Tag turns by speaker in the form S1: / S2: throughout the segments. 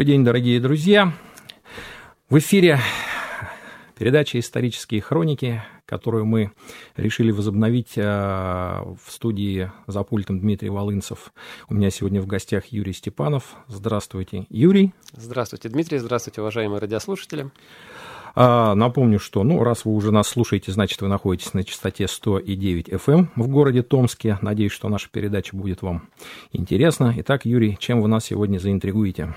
S1: Добрый день, дорогие друзья. В эфире передача «Исторические хроники», которую мы решили возобновить э, в студии за пультом Дмитрий Волынцев. У меня сегодня в гостях Юрий Степанов. Здравствуйте, Юрий.
S2: Здравствуйте, Дмитрий. Здравствуйте, уважаемые радиослушатели.
S1: А, напомню, что, ну, раз вы уже нас слушаете, значит, вы находитесь на частоте 100,9 FM эм в городе Томске. Надеюсь, что наша передача будет вам интересна. Итак, Юрий, чем вы нас сегодня заинтригуете?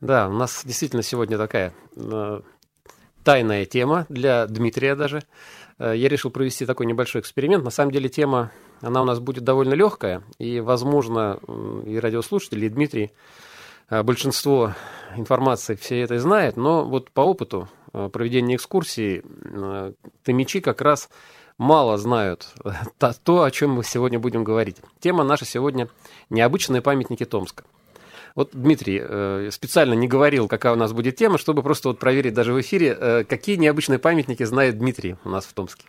S2: Да, у нас действительно сегодня такая э, тайная тема для Дмитрия даже. Э, я решил провести такой небольшой эксперимент. На самом деле тема, она у нас будет довольно легкая, и, возможно, и радиослушатели, и Дмитрий э, большинство информации все это знает, но вот по опыту э, проведения экскурсии томичи как раз мало знают то, о чем мы сегодня будем говорить. Тема наша сегодня – необычные памятники Томска – вот Дмитрий э, специально не говорил, какая у нас будет тема, чтобы просто вот проверить даже в эфире, э, какие необычные памятники знает Дмитрий у нас в Томске.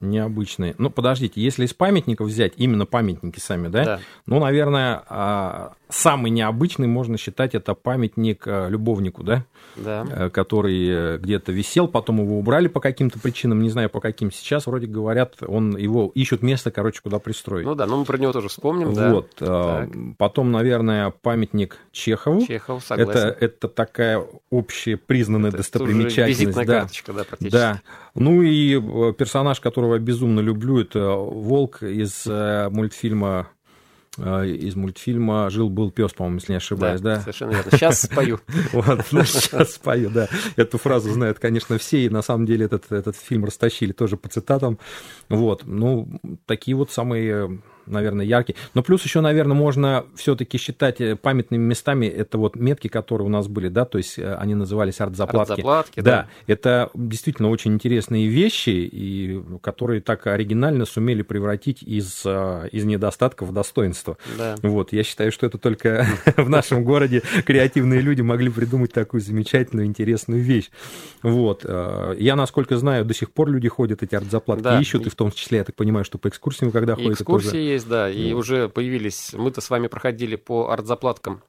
S1: Необычные. Ну, подождите, если из памятников взять именно памятники сами, да? да. Ну, наверное, а, самый необычный можно считать это памятник э, любовнику, да? Да. Э, который э, где-то висел, потом его убрали по каким-то причинам, не знаю по каким. Сейчас вроде говорят, он его ищут место, короче, куда пристроить.
S2: Ну да, но мы про него тоже вспомним.
S1: Вот. Да. Потом, наверное, памятник Чехову.
S2: Чехов, согласен.
S1: Это, это такая общепризнанная это достопримечательность.
S2: Визитная да. карточка, да, практически.
S1: Да. Ну и персонаж, которого я безумно люблю, это волк из мультфильма из мультфильма «Жил-был пес», по-моему, если не ошибаюсь, да?
S2: да? совершенно верно. Сейчас спою.
S1: Вот, сейчас спою, да. Эту фразу знают, конечно, все, и на самом деле этот, этот фильм растащили тоже по цитатам. Вот, ну, такие вот самые наверное, яркий. Но плюс еще, наверное, можно все-таки считать э, памятными местами это вот метки, которые у нас были, да, то есть э, они назывались арт-заплатки.
S2: Арт-заплатки,
S1: да. да. Это действительно очень интересные вещи, и которые так оригинально сумели превратить из, э, из недостатков в достоинство. Да. Вот, я считаю, что это только в нашем городе креативные люди могли придумать такую замечательную, интересную вещь. Вот. Я, насколько знаю, до сих пор люди ходят эти арт-заплатки, да. ищут, и в том числе, я так понимаю, что по экскурсиям, когда ходят,
S2: экскурсии есть, да, и вот. уже появились, мы-то с вами проходили по артзаплаткам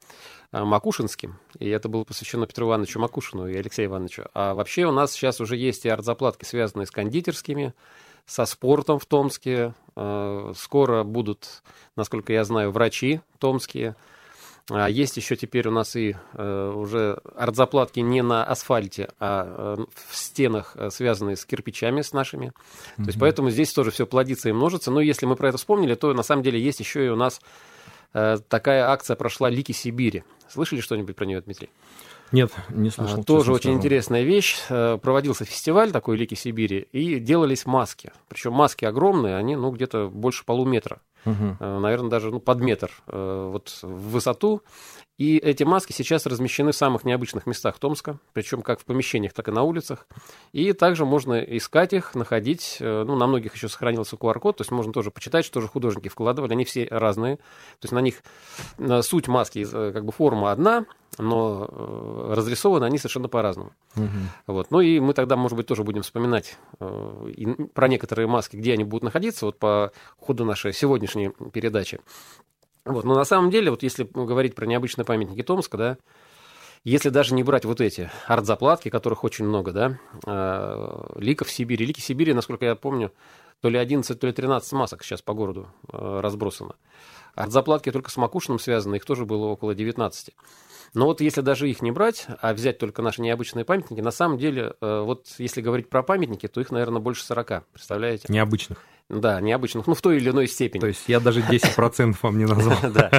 S2: э, Макушинским, и это было посвящено Петру Ивановичу Макушину и Алексею Ивановичу. А вообще у нас сейчас уже есть и артзаплатки, связанные с кондитерскими, со спортом в Томске. Э, скоро будут, насколько я знаю, врачи томские, а есть еще теперь у нас и э, уже артзаплатки не на асфальте, а э, в стенах, э, связанные с кирпичами с нашими. Mm-hmm. То есть поэтому здесь тоже все плодится и множится. Но если мы про это вспомнили, то на самом деле есть еще и у нас такая акция прошла «Лики Сибири». Слышали что-нибудь про нее, Дмитрий?
S1: Нет, не слышал.
S2: А, тоже очень скажу. интересная вещь. Проводился фестиваль такой «Лики Сибири», и делались маски. Причем маски огромные, они ну, где-то больше полуметра угу. наверное, даже ну, под метр э, вот, в высоту. И эти маски сейчас размещены в самых необычных местах Томска, причем как в помещениях, так и на улицах. И также можно искать их, находить. Э, ну, на многих еще сохранился QR-код, то есть можно тоже почитать, что же художники вкладывали. Они все разные. То есть на них суть маски, как бы форма одна, но разрисованы они совершенно по-разному. Угу. Вот. Ну и мы тогда, может быть, тоже будем вспоминать про некоторые маски, где они будут находиться, вот по ходу нашей сегодняшней передачи. Вот. Но на самом деле, вот если говорить про необычные памятники Томска, да, если даже не брать вот эти арт-заплатки, которых очень много, да, э, ликов Сибири. Лики Сибири, насколько я помню, то ли 11, то ли 13 масок сейчас по городу э, разбросано. Арт-заплатки только с Макушиным связаны, их тоже было около 19. Но вот если даже их не брать, а взять только наши необычные памятники, на самом деле, э, вот если говорить про памятники, то их, наверное, больше 40, представляете?
S1: Необычных.
S2: Да, необычных, ну, в той или иной степени.
S1: То есть я даже 10% вам не назвал.
S2: Да.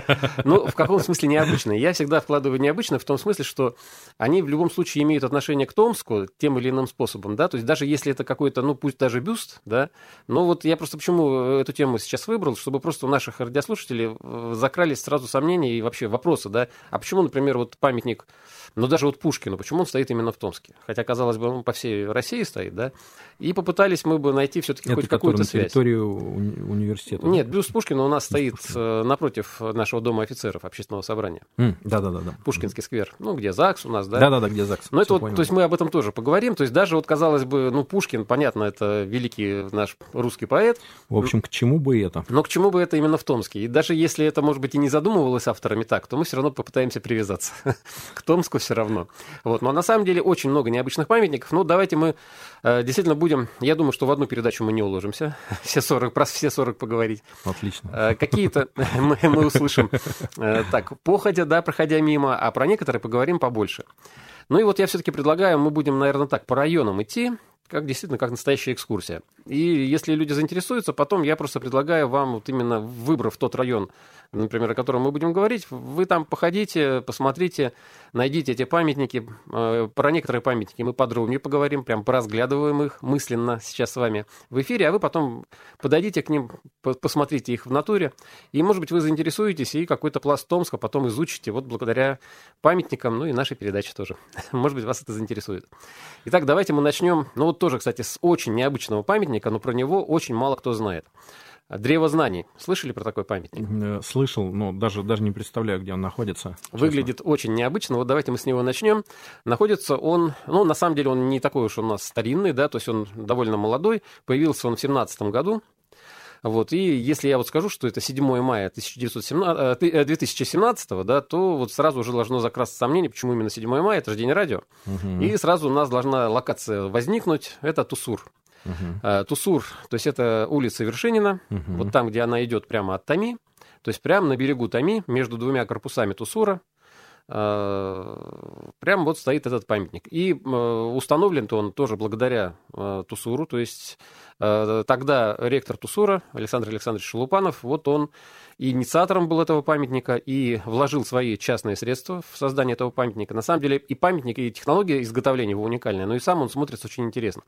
S2: Ну, в каком смысле необычные? Я всегда вкладываю необычные в том смысле, что они в любом случае имеют отношение к Томску тем или иным способом, да, то есть даже если это какой-то, ну, пусть даже бюст, да, но вот я просто почему эту тему сейчас выбрал, чтобы просто у наших радиослушателей э, закрались сразу сомнения и вообще вопросы, да, а почему, например, вот памятник, ну, даже вот Пушкину, почему он стоит именно в Томске? Хотя, казалось бы, он по всей России стоит, да, и попытались мы бы найти все-таки хоть какую-то связь.
S1: территории уни- университета?
S2: Нет, бюст Пушкина у нас стоит Пушкина. напротив нашего дома офицеров общественного собрания.
S1: Да-да-да.
S2: Пушкинский сквер. Ну, где ЗАГС у нас, да?
S1: Да-да-да, где ЗАГС.
S2: Ну, это вот, то есть мы об этом тоже поговорим. То есть даже вот, казалось бы, ну, Пушкин, понятно, это великий наш русский поэт.
S1: В общем, к чему бы это?
S2: Но к чему бы это именно в Томске? И даже если это, может быть, и не задумывалось авторами так, то мы все равно попытаемся привязаться к Томску все равно. Вот. Но на самом деле очень много необычных памятников. Ну, давайте мы э, действительно будем... Я думаю, что в одну передачу мы не уложимся. Все 40, про все 40 поговорить.
S1: Отлично.
S2: Э, какие-то мы, мы услышим. Э, так, походя, да, проходя мимо, а про некоторые поговорим побольше. Ну и вот я все-таки предлагаю, мы будем, наверное, так, по районам идти, как действительно, как настоящая экскурсия. И если люди заинтересуются, потом я просто предлагаю вам, вот именно выбрав тот район, например, о котором мы будем говорить, вы там походите, посмотрите, найдите эти памятники. Э, про некоторые памятники мы подробнее поговорим, прям поразглядываем их мысленно сейчас с вами в эфире, а вы потом подойдите к ним, посмотрите их в натуре, и, может быть, вы заинтересуетесь и какой-то пласт Томска потом изучите вот благодаря памятникам, ну и нашей передаче тоже. Может быть, вас это заинтересует. Итак, давайте мы начнем, ну вот тоже, кстати, с очень необычного памятника, но про него очень мало кто знает. Древо знаний. Слышали про такой памятник?
S1: Э, слышал, но даже, даже не представляю, где он находится.
S2: Выглядит честно. очень необычно. Вот давайте мы с него начнем. Находится он, ну, на самом деле он не такой уж у нас старинный, да, то есть он довольно молодой. Появился он в 17 году. Вот, и если я вот скажу, что это 7 мая 1917, 2017, э, да, то вот сразу уже должно закрасться сомнение, почему именно 7 мая, это же день радио. Угу. И сразу у нас должна локация возникнуть, это Тусур. Uh-huh. Тусур, то есть это улица Вершинина, uh-huh. вот там, где она идет прямо от Тами, то есть прямо на берегу Тами, между двумя корпусами Тусура, а, прямо вот стоит этот памятник. И установлен-то он тоже благодаря Тусуру, то есть тогда ректор Тусура Александр Александрович Шелупанов, вот он инициатором был этого памятника и вложил свои частные средства в создание этого памятника. На самом деле и памятник, и технология изготовления его уникальная, но и сам он смотрится очень интересно.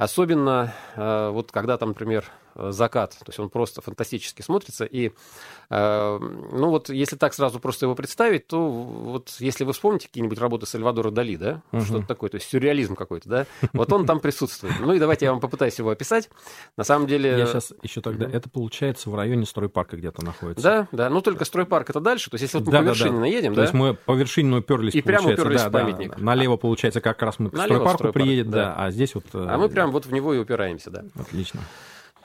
S2: Особенно э, вот когда там, например, закат, то есть он просто фантастически смотрится. И, э, ну вот, если так сразу просто его представить, то вот если вы вспомните какие-нибудь работы Сальвадора Дали, да, угу. что-то такое, то есть сюрреализм какой-то, да, вот он там присутствует. Ну и давайте я вам попытаюсь его описать. На самом деле...
S1: Я сейчас еще тогда... Это получается в районе стройпарка где-то находится.
S2: Да, да, ну только стройпарк это дальше, то есть если вот мы да, по вершине да, наедем,
S1: да? То есть мы по вершине уперлись,
S2: И прямо уперлись да, в памятник.
S1: Да, налево, получается, как раз мы к стройпарку стройпарк, приедем, да. да, а здесь вот...
S2: А мы прям вот в него и упираемся, да.
S1: Отлично.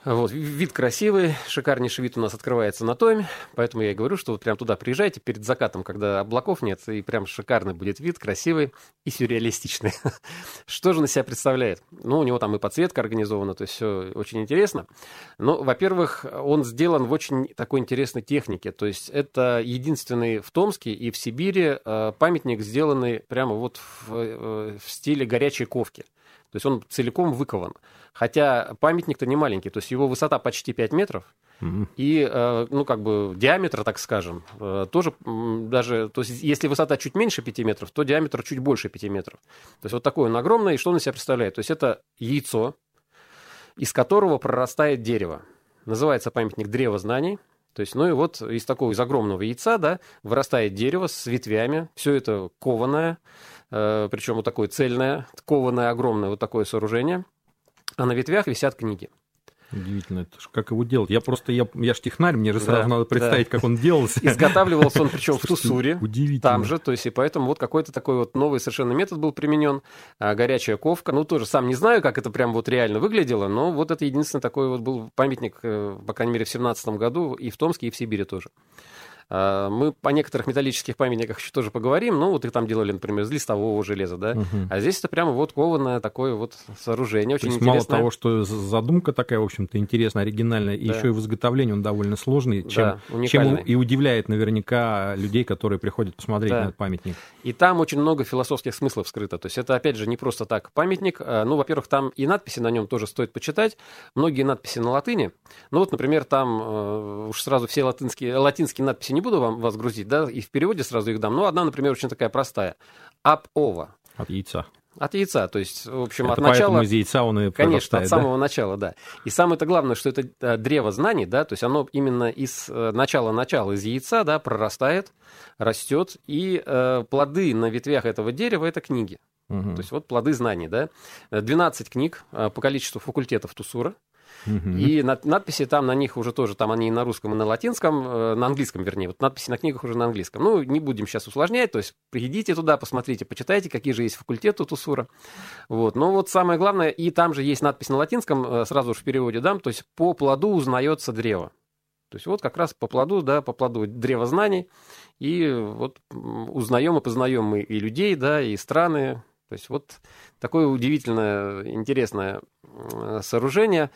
S2: Вот, вид красивый, шикарнейший вид у нас открывается на Томе, поэтому я и говорю, что вот прям туда приезжайте перед закатом, когда облаков нет, и прям шикарный будет вид, красивый и сюрреалистичный. Что же на себя представляет? Ну, у него там и подсветка организована, то есть все очень интересно. Но, во-первых, он сделан в очень такой интересной технике, то есть это единственный в Томске и в Сибири э, памятник, сделанный прямо вот в, э, в стиле горячей ковки. То есть он целиком выкован. Хотя памятник-то не маленький, то есть его высота почти 5 метров, и, э, ну, как бы диаметр, так скажем, э, тоже даже, то есть если высота чуть меньше 5 метров, то диаметр чуть больше 5 метров. То есть вот такой он огромный, и что он из себя представляет? То есть это яйцо, из которого прорастает дерево. Называется памятник «Древо знаний». То есть, ну и вот из такого, из огромного яйца, да, вырастает дерево с ветвями, все это кованое, э, причем вот такое цельное, кованое огромное вот такое сооружение – а на ветвях висят книги.
S1: Удивительно, это ж как его делать? Я просто, я, я ж технарь, мне же сразу да, надо представить, да. как он делался.
S2: Изготавливался он причем в Тусуре. Удивительно. Там же, то есть, и поэтому вот какой-то такой вот новый совершенно метод был применен. А, горячая ковка. Ну, тоже сам не знаю, как это прям вот реально выглядело, но вот это единственный такой вот был памятник, э, по крайней мере, в 17 году и в Томске, и в Сибири тоже. А, мы по некоторых металлических памятниках еще тоже поговорим. Ну, вот их там делали, например, из листового железа, да. Угу. А здесь это прямо вот кованое такое вот сооружение. Очень То есть
S1: интересное. мало того, что задумка такая, в общем-то, интересная, оригинальная, и еще и в изготовлении он довольно сложный, чем, да, чем и удивляет наверняка людей, которые приходят посмотреть да. на этот памятник.
S2: И там очень много философских смыслов скрыто. То есть это, опять же, не просто так памятник. А, ну, во-первых, там и надписи на нем тоже стоит почитать. Многие надписи на латыни. Ну, вот, например, там э, уж сразу все латинские, латинские надписи не буду вам, вас грузить, да, и в переводе сразу их дам. Ну, одна, например, очень такая простая. Ап-ова.
S1: От яйца.
S2: От яйца, то есть, в общем,
S1: это
S2: от начала...
S1: из яйца он и
S2: Конечно, от
S1: да?
S2: самого начала, да. И самое-то главное, что это э, древо знаний, да, то есть оно именно из э, начала-начала, из яйца, да, прорастает, растет, и э, плоды на ветвях этого дерева — это книги. Угу. То есть вот плоды знаний, да. 12 книг э, по количеству факультетов Тусура. И над, надписи там на них уже тоже, там они и на русском, и на латинском, э, на английском, вернее. Вот надписи на книгах уже на английском. Ну, не будем сейчас усложнять, то есть приедите туда, посмотрите, почитайте, какие же есть факультеты у Тусура. Вот. Но вот самое главное, и там же есть надпись на латинском, э, сразу же в переводе дам, то есть по плоду узнается древо. То есть вот как раз по плоду, да, по плоду древа знаний, и вот узнаем и познаем мы и людей, да, и страны. То есть вот такое удивительное, интересное сооружение.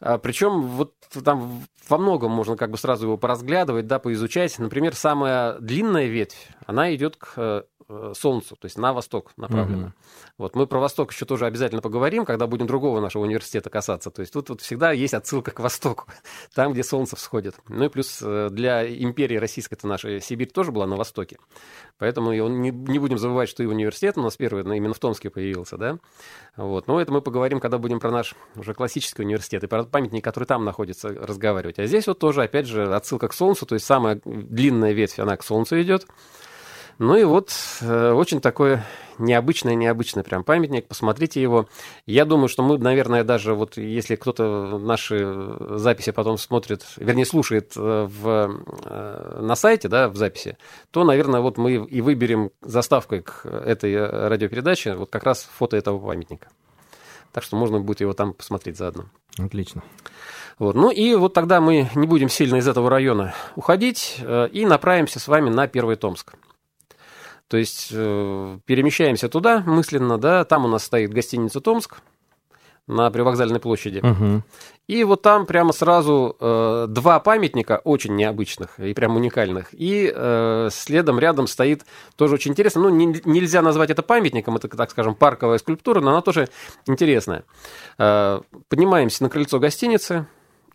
S2: А, Причем вот там во многом можно как бы сразу его поразглядывать, да, поизучать. Например, самая длинная ветвь, она идет к э, Э, солнцу, то есть на восток направлено. Угу. Вот мы про восток еще тоже обязательно поговорим, когда будем другого нашего университета касаться. То есть тут вот всегда есть отсылка к востоку, там, где солнце всходит. Ну и плюс э, для империи российской это наша Сибирь тоже была на востоке. Поэтому не, не будем забывать, что и университет у нас первый именно в Томске появился, да. Вот. Но это мы поговорим, когда будем про наш уже классический университет и про памятник, который там находится, разговаривать. А здесь вот тоже, опять же, отсылка к солнцу, то есть самая длинная ветвь, она к солнцу идет. Ну и вот э, очень такое необычный, необычный прям памятник. Посмотрите его. Я думаю, что мы, наверное, даже вот если кто-то наши записи потом смотрит, вернее, слушает э, в, э, на сайте, да, в записи, то, наверное, вот мы и выберем заставкой к этой радиопередаче вот как раз фото этого памятника. Так что можно будет его там посмотреть заодно.
S1: Отлично.
S2: Вот. Ну и вот тогда мы не будем сильно из этого района уходить и направимся с вами на Первый Томск. То есть э, перемещаемся туда мысленно, да, там у нас стоит гостиница Томск на привокзальной площади. Угу. И вот там прямо сразу э, два памятника очень необычных и прям уникальных. И э, следом рядом стоит тоже очень интересно. Ну, не, нельзя назвать это памятником, это, так скажем, парковая скульптура, но она тоже интересная. Э, поднимаемся на крыльцо гостиницы,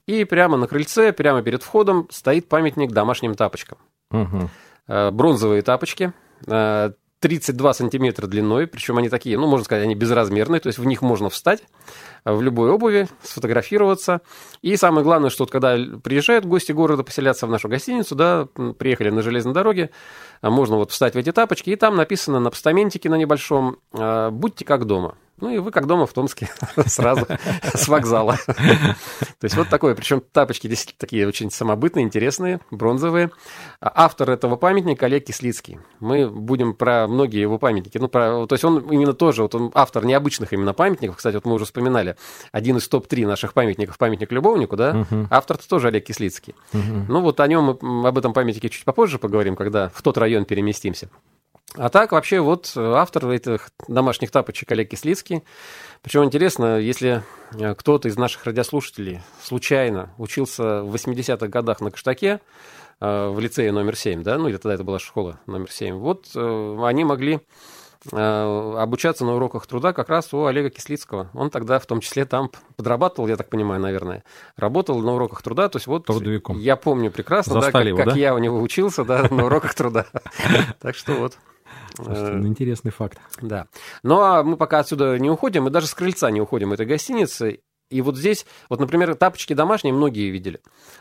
S2: и прямо на крыльце, прямо перед входом стоит памятник домашним тапочкам. Угу. Э, бронзовые тапочки 32 э, сантиметра длиной, причем они такие, ну, можно сказать, они безразмерные, то есть в них можно встать в любой обуви, сфотографироваться. И самое главное, что вот когда приезжают гости города поселяться в нашу гостиницу, да, приехали на железной дороге, а можно вот встать в эти тапочки, и там написано на постаментике на небольшом э, «Будьте как дома». Ну и вы как дома в Томске сразу с вокзала. То есть вот такое. Причем тапочки действительно такие очень самобытные, интересные, бронзовые. А автор этого памятника Олег Кислицкий. Мы будем про многие его памятники. Ну, про, то есть он именно тоже, вот он автор необычных именно памятников. Кстати, вот мы уже вспоминали. Один из топ-3 наших памятников, памятник любовнику, да? Угу. автор тоже Олег Кислицкий. Угу. Ну вот о нем об этом памятнике чуть попозже поговорим, когда в тот район переместимся. А так, вообще, вот э, автор этих домашних тапочек Олег Кислицкий. Причем интересно, если э, кто-то из наших радиослушателей случайно учился в 80-х годах на Каштаке, э, в лицее номер 7, да, ну или тогда это была школа номер 7, вот они могли обучаться на уроках труда как раз у Олега Кислицкого. Он тогда в том числе там подрабатывал, я так понимаю, наверное. Работал на уроках труда. То есть вот Трудовиком. я помню прекрасно, да, как, его, как да? я у него учился да, на уроках труда. Так что вот.
S1: Слушайте, ну, интересный факт.
S2: Да. Ну, а мы пока отсюда не уходим, мы даже с крыльца не уходим этой гостиницы. И вот здесь, вот, например, тапочки домашние многие видели.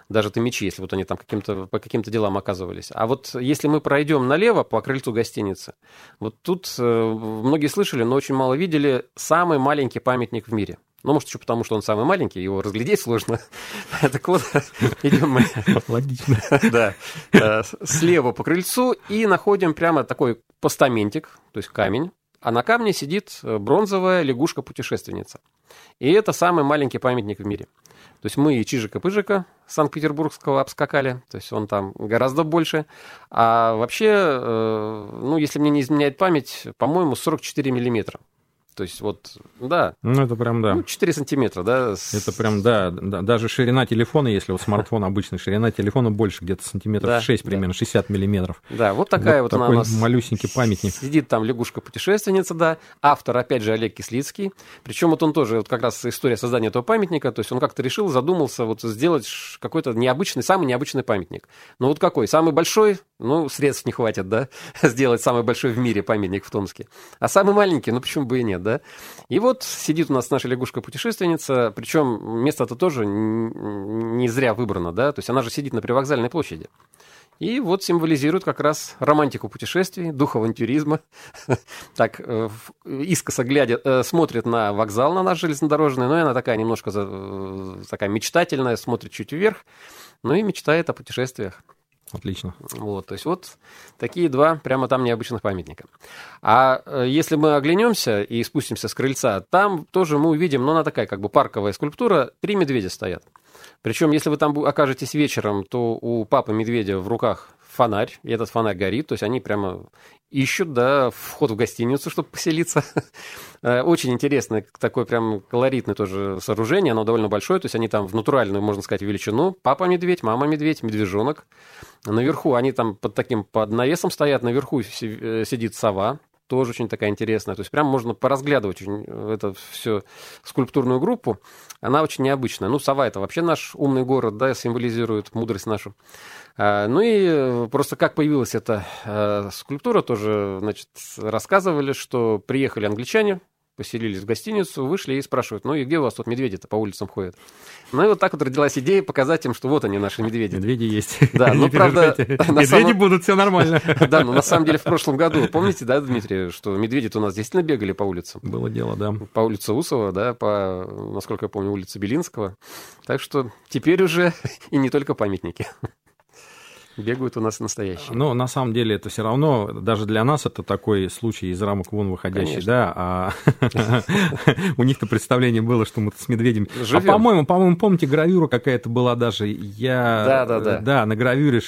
S2: Даже ты мечи, если вот они там каким-то, по каким-то делам оказывались. А вот если мы пройдем налево по крыльцу гостиницы, вот тут э, многие слышали, но очень мало видели самый маленький памятник в мире – ну, может, еще потому, что он самый маленький, его разглядеть сложно. Так вот, идем мы.
S1: Логично.
S2: Да. Э, слева по крыльцу и находим прямо такой постаментик, то есть камень. А на камне сидит э, бронзовая лягушка-путешественница. И это самый маленький памятник в мире. То есть мы и Чижика-Пыжика Санкт-Петербургского обскакали, то есть он там гораздо больше. А вообще, э, ну, если мне не изменяет память, по-моему, 44 миллиметра. То есть вот, да.
S1: Ну, это прям, да. Ну,
S2: 4 сантиметра, да.
S1: Это прям, да, да. Даже ширина телефона, если вот смартфон обычный, ширина телефона больше, где-то сантиметров да, 6 примерно, да. 60 миллиметров.
S2: Да, вот такая вот, вот у нас.
S1: малюсенький памятник.
S2: Сидит там лягушка-путешественница, да. Автор, опять же, Олег Кислицкий. Причем вот он тоже, вот как раз история создания этого памятника, то есть он как-то решил, задумался вот сделать какой-то необычный, самый необычный памятник. Ну вот какой? Самый большой? Ну, средств не хватит, да, сделать самый большой в мире памятник в Томске. А самый маленький, ну почему бы и нет, да? И вот сидит у нас наша лягушка-путешественница, причем место-то тоже не зря выбрано, да, то есть она же сидит на привокзальной площади. И вот символизирует как раз романтику путешествий, дух авантюризма. так, э, искоса глядя, э, смотрит на вокзал, на наш железнодорожный, но она такая немножко э, такая мечтательная, смотрит чуть вверх, ну и мечтает о путешествиях.
S1: Отлично.
S2: Вот, то есть вот такие два прямо там необычных памятника. А если мы оглянемся и спустимся с крыльца, там тоже мы увидим, ну, она такая как бы парковая скульптура, три медведя стоят. Причем, если вы там окажетесь вечером, то у папы медведя в руках фонарь, и этот фонарь горит, то есть они прямо ищут, да, вход в гостиницу, чтобы поселиться. Э, очень интересное, такое прям колоритное тоже сооружение, оно довольно большое, то есть они там в натуральную, можно сказать, величину. Папа медведь, мама медведь, медвежонок. Наверху они там под таким, под навесом стоят, наверху э, сидит сова, тоже очень такая интересная. То есть прям можно поразглядывать очень э, это все скульптурную группу. Она очень необычная. Ну, сова это вообще наш умный город, да, символизирует мудрость нашу. А, ну и э, просто как появилась эта э, скульптура, тоже, значит, рассказывали, что приехали англичане, поселились в гостиницу, вышли и спрашивают, ну и где у вас тут медведи-то по улицам ходят? Ну и вот так вот родилась идея показать им, что вот они, наши медведи.
S1: Медведи есть.
S2: Да, ну правда...
S1: Медведи самом... будут, все нормально.
S2: Да, но на самом деле в прошлом году, помните, да, Дмитрий, что медведи-то у нас действительно бегали по улицам?
S1: Было дело, да.
S2: По улице Усова, да, по, насколько я помню, улице Белинского. Так что теперь уже и не только памятники бегают у нас настоящие.
S1: Но на самом деле это все равно, даже для нас это такой случай из рамок вон выходящий, Конечно. да, а у них-то представление было, что мы с медведем... А по-моему, по-моему, помните, гравюра какая-то была даже, я... Да, да, да. Да, на гравюре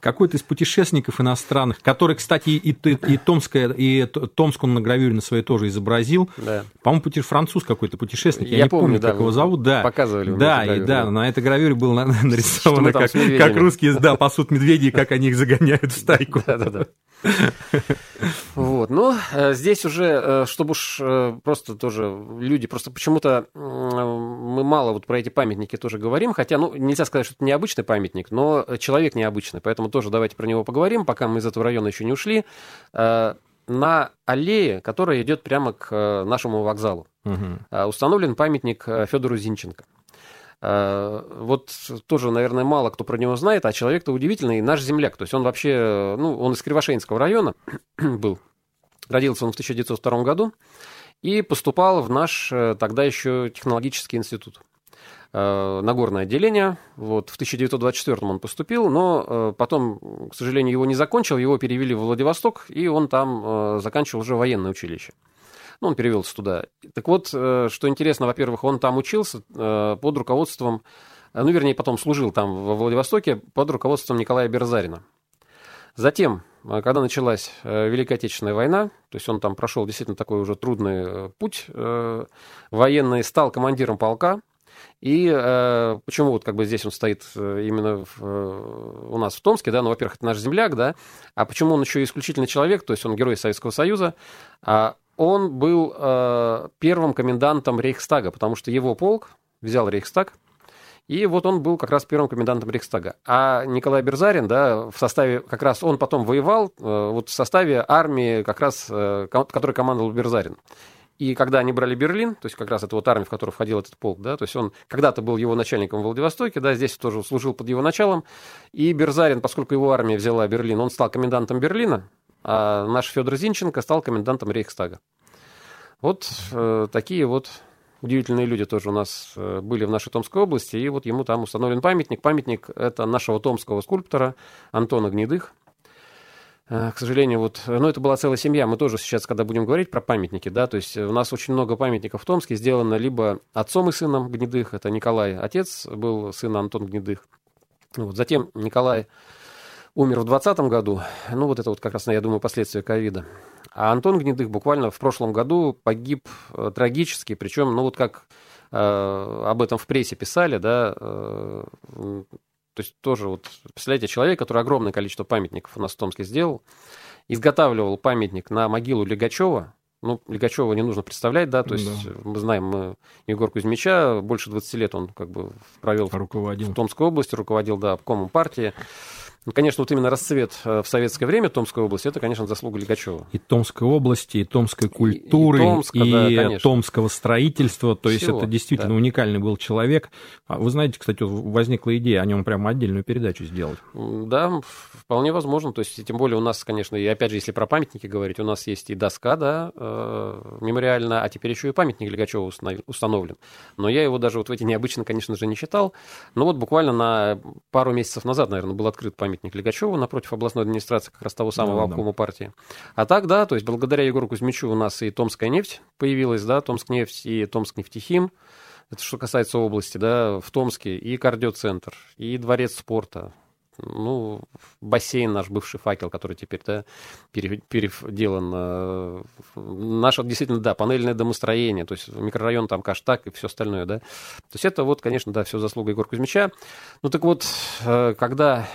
S1: какой-то из путешественников иностранных, который, кстати, и, и, Томская, и Томск он на гравюре на своей тоже изобразил. Да. По-моему, француз какой-то путешественник, я, я не помню, помню да, как его зовут, да.
S2: Показывали.
S1: Да, и да, на этой гравюре было нарисовано, как, как русские, да, пасут медведей, как они их загоняют в стайку. Да-да-да.
S2: Вот, ну, э, здесь уже, э, чтобы уж э, просто тоже люди, просто почему-то мы мало вот про эти памятники тоже говорим, хотя, ну, нельзя сказать, что это необычный памятник, но человек необычный, поэтому тоже давайте про него поговорим, пока мы из этого района еще не ушли. На аллее, которая идет прямо к нашему вокзалу, угу. установлен памятник Федору Зинченко. Э, вот тоже, наверное, мало кто про него знает, а человек-то удивительный, наш земляк. То есть он вообще, ну, он из Кривошеинского района был. Родился он в 1902 году и поступал в наш э, тогда еще технологический институт. Э, Нагорное отделение. Вот, в 1924 он поступил, но потом, к сожалению, его не закончил, его перевели в Владивосток, и он там заканчивал уже военное училище. Ну, он перевелся туда. Так вот, э, что интересно, во-первых, он там учился э, под руководством, э, ну, вернее, потом служил там во Владивостоке под руководством Николая Берзарина. Затем, когда началась Великая Отечественная война, то есть он там прошел действительно такой уже трудный путь военный, стал командиром полка, и э, почему вот как бы здесь он стоит именно в, у нас в Томске, да, ну, во-первых, это наш земляк, да, а почему он еще исключительный человек, то есть он герой Советского Союза, а он был э, первым комендантом Рейхстага, потому что его полк взял Рейхстаг, и вот он был как раз первым комендантом Рейхстага. А Николай Берзарин, да, в составе, как раз он потом воевал, э, вот в составе армии, как раз, э, которой командовал Берзарин. И когда они брали Берлин, то есть как раз это вот армия, в которую входил этот полк, да, то есть он когда-то был его начальником в Владивостоке, да, здесь тоже служил под его началом, и Берзарин, поскольку его армия взяла Берлин, он стал комендантом Берлина, а наш Федор Зинченко стал комендантом Рейхстага. Вот э, такие вот удивительные люди тоже у нас э, были в нашей Томской области, и вот ему там установлен памятник. Памятник это нашего томского скульптора Антона Гнедых. Э, к сожалению, вот, ну, это была целая семья. Мы тоже сейчас, когда будем говорить про памятники, да, то есть у нас очень много памятников в Томске сделано либо отцом и сыном Гнедых, это Николай, отец был сын Антон Гнедых. Вот, затем Николай умер в 2020 году. Ну, вот это вот как раз, я думаю, последствия ковида. А Антон Гнедых буквально в прошлом году погиб э, трагически, причем, ну, вот как э, об этом в прессе писали, да, э, то есть тоже вот, представляете, человек, который огромное количество памятников у нас в Томске сделал, изготавливал памятник на могилу Легачева, ну, Легачева не нужно представлять, да, то есть да. мы знаем мы Егор Кузьмича, больше 20 лет он как бы провел руководил. в Томской области, руководил, да, обкомом партии. Ну, конечно, вот именно расцвет э, в советское время Томской области, это, конечно, заслуга Лигачева.
S1: И Томской области, и томской культуры, и, и, Томска, и да, томского строительства. То есть Всего, это действительно да. уникальный был человек. А вы знаете, кстати, возникла идея о нем прямо отдельную передачу сделать.
S2: Да, вполне возможно. То есть, тем более у нас, конечно, и опять же, если про памятники говорить, у нас есть и доска, да, э, мемориальная, а теперь еще и памятник Лигачева установлен. Но я его даже вот в эти необычно, конечно же, не читал. Но вот буквально на пару месяцев назад, наверное, был открыт памятник памятник Лигачеву напротив областной администрации, как раз того самого да, обкома да. партии. А так, да, то есть благодаря Егору Кузьмичу у нас и Томская нефть появилась, да, Томск нефть и Томск нефтехим. Это что касается области, да, в Томске и кардиоцентр, и дворец спорта, ну, бассейн наш бывший факел, который теперь да, переделан. Э, наше действительно, да, панельное домостроение, то есть микрорайон там Каштак и все остальное, да. То есть это вот, конечно, да, все заслуга Егора Кузьмича. Ну так вот, э, когда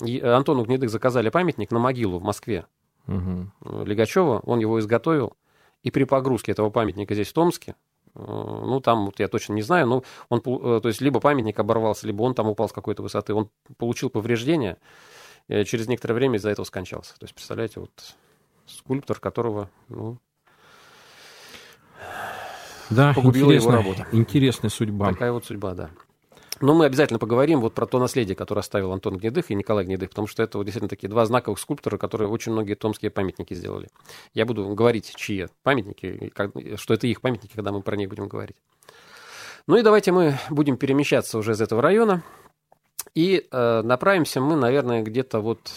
S2: Антону Гнедых заказали памятник на могилу в Москве. Угу. Легачева, он его изготовил, и при погрузке этого памятника здесь, в Томске, э, ну, там вот я точно не знаю, но он, э, то есть, либо памятник оборвался, либо он там упал с какой-то высоты, он получил повреждения, через некоторое время из-за этого скончался. То есть, представляете, вот скульптор, которого, ну,
S1: да, погубила его работа. Интересная судьба.
S2: Такая вот судьба, да. Но мы обязательно поговорим вот про то наследие, которое оставил Антон Гнедых и Николай Гнедых, потому что это вот действительно такие два знаковых скульптора, которые очень многие томские памятники сделали. Я буду говорить, чьи памятники, что это их памятники, когда мы про них будем говорить. Ну и давайте мы будем перемещаться уже из этого района. И э, направимся мы, наверное, где-то вот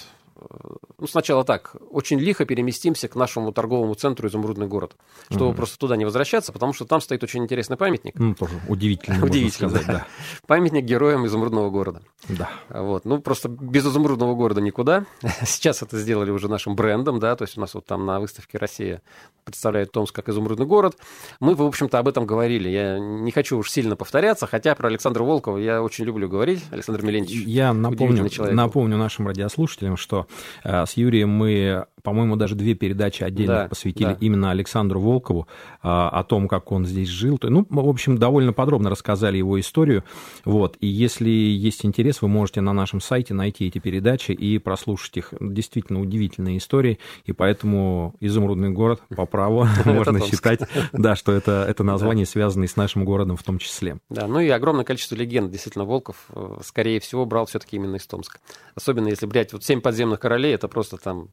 S2: ну, сначала так, очень лихо переместимся к нашему торговому центру «Изумрудный город», чтобы угу. просто туда не возвращаться, потому что там стоит очень интересный памятник.
S1: Ну, тоже удивительно,
S2: Удивительно, сказать, да. да. Памятник героям «Изумрудного города».
S1: Да.
S2: Вот, ну, просто без «Изумрудного города» никуда. Сейчас это сделали уже нашим брендом, да, то есть у нас вот там на выставке «Россия» представляет Томск как «Изумрудный город». Мы, в общем-то, об этом говорили. Я не хочу уж сильно повторяться, хотя про Александра Волкова я очень люблю говорить. Александр Милентьевич
S1: Я напомню, напомню нашим радиослушателям, что э, с Юрием мы, по-моему, даже две передачи отдельно да, посвятили да. именно Александру Волкову, а, о том, как он здесь жил. Ну, в общем, довольно подробно рассказали его историю. Вот. И если есть интерес, вы можете на нашем сайте найти эти передачи и прослушать их. Действительно удивительные истории. И поэтому «Изумрудный город» по праву можно считать, да, что это, это название, связанное с нашим городом в том числе.
S2: Да, ну и огромное количество легенд. Действительно, Волков, э, скорее всего, брал все-таки именно из Томска. Особенно если брать вот «Семь подземных королей», это просто там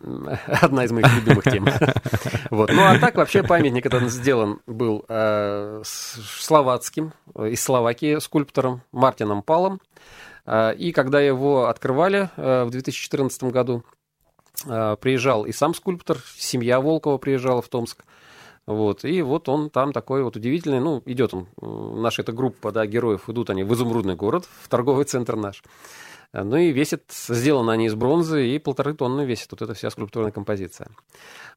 S2: одна из моих любимых тем. Вот. Ну, а так вообще памятник этот сделан был э, словацким, из Словакии скульптором Мартином Палом. Э, и когда его открывали э, в 2014 году, э, приезжал и сам скульптор, семья Волкова приезжала в Томск. Вот, и вот он там такой вот удивительный, ну, идет он, наша эта группа, да, героев, идут они в изумрудный город, в торговый центр наш. Ну и весит, сделаны они из бронзы, и полторы тонны весит вот эта вся скульптурная композиция.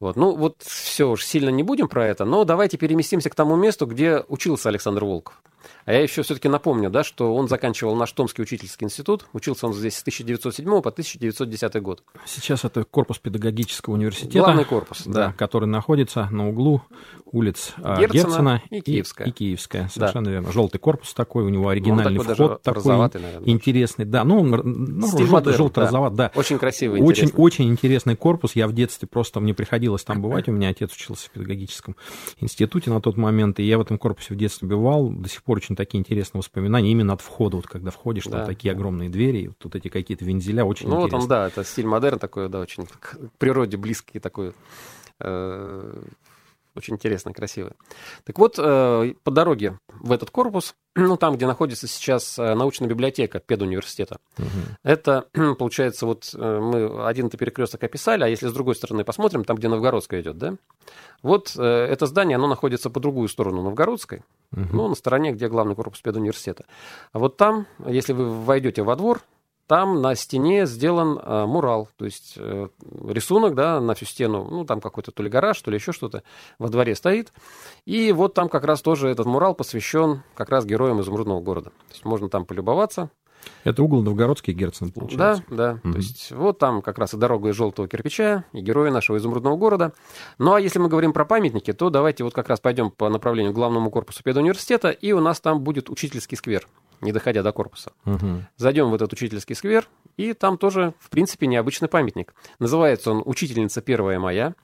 S2: Вот. Ну вот все уж сильно не будем про это, но давайте переместимся к тому месту, где учился Александр Волков. А я еще все-таки напомню, да, что он заканчивал наш Томский учительский институт. Учился он здесь с 1907 по 1910 год.
S1: Сейчас это корпус педагогического университета.
S2: Главный корпус,
S1: да. да. Который находится на углу улиц
S2: а, Герцена, Герцена и Киевская.
S1: И, и Киевская, совершенно да. верно. Желтый корпус такой, у него оригинальный он такой вход такой наверное, интересный. Да, ну, ну желтый, желтый да. да.
S2: Очень красивый,
S1: очень, очень интересный корпус. Я в детстве просто, мне приходилось там бывать. У меня отец учился в педагогическом институте на тот момент, и я в этом корпусе в детстве бывал. До сих пор очень такие интересные воспоминания именно от входа, вот когда входишь, да. там такие огромные двери, вот тут эти какие-то вензеля, очень
S2: ну,
S1: интересно.
S2: Вот он, да, это стиль модерн такой, да, очень к природе близкий такой э, очень интересно, красиво. Так вот, э, по дороге в этот корпус, ну, там, где находится сейчас э, научная библиотека педуниверситета, угу. это, получается, вот э, мы один-то перекресток описали, а если с другой стороны посмотрим, там, где Новгородская идет, да? Вот это здание, оно находится по другую сторону Новгородской, угу. ну, на стороне, где главный корпус педуниверситета. А вот там, если вы войдете во двор, там на стене сделан э, мурал, то есть э, рисунок, да, на всю стену, ну, там какой-то то ли гараж, то ли еще что-то во дворе стоит. И вот там как раз тоже этот мурал посвящен как раз героям изумрудного города. То есть можно там полюбоваться.
S1: Это угол Новгородский Герцен, получается.
S2: Да, да. Mm-hmm. То есть вот там как раз и дорога из желтого кирпича, и герои нашего изумрудного города. Ну а если мы говорим про памятники, то давайте вот как раз пойдем по направлению к главному корпусу педуниверситета, и у нас там будет учительский сквер. Не доходя до корпуса. Угу. Зайдем в этот учительский сквер, и там тоже, в принципе, необычный памятник. Называется он «Учительница 1 мая».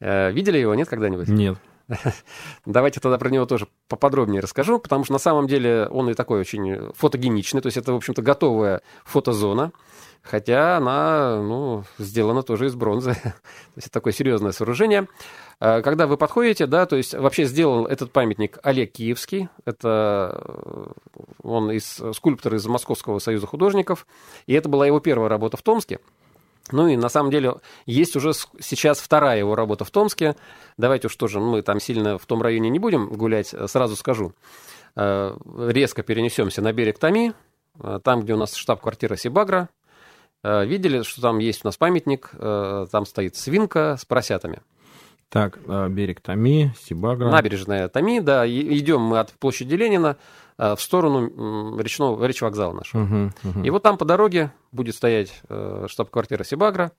S2: Э, видели его, нет, когда-нибудь?
S1: Нет.
S2: Давайте тогда про него тоже поподробнее расскажу, потому что на самом деле он и такой очень фотогеничный, то есть это, в общем-то, готовая фотозона, хотя она, ну, сделана тоже из бронзы, то есть это такое серьезное сооружение. А когда вы подходите, да, то есть вообще сделал этот памятник Олег Киевский, это э, он из скульптор из Московского союза художников, и это была его первая работа в Томске. Ну и на самом деле есть уже сейчас вторая его работа в Томске. Давайте уж тоже мы там сильно в том районе не будем гулять, э, сразу скажу. Э, резко перенесемся на берег Томи, там, где у нас штаб-квартира Сибагра. Видели, что там есть у нас памятник, там стоит свинка с поросятами.
S1: Так, берег Томи, Сибагра.
S2: Набережная Томи, да, идем мы от площади Ленина, Э, в сторону речного, речвокзала нашего. Угу, угу. И вот там по дороге будет стоять э, штаб-квартира Сибагра,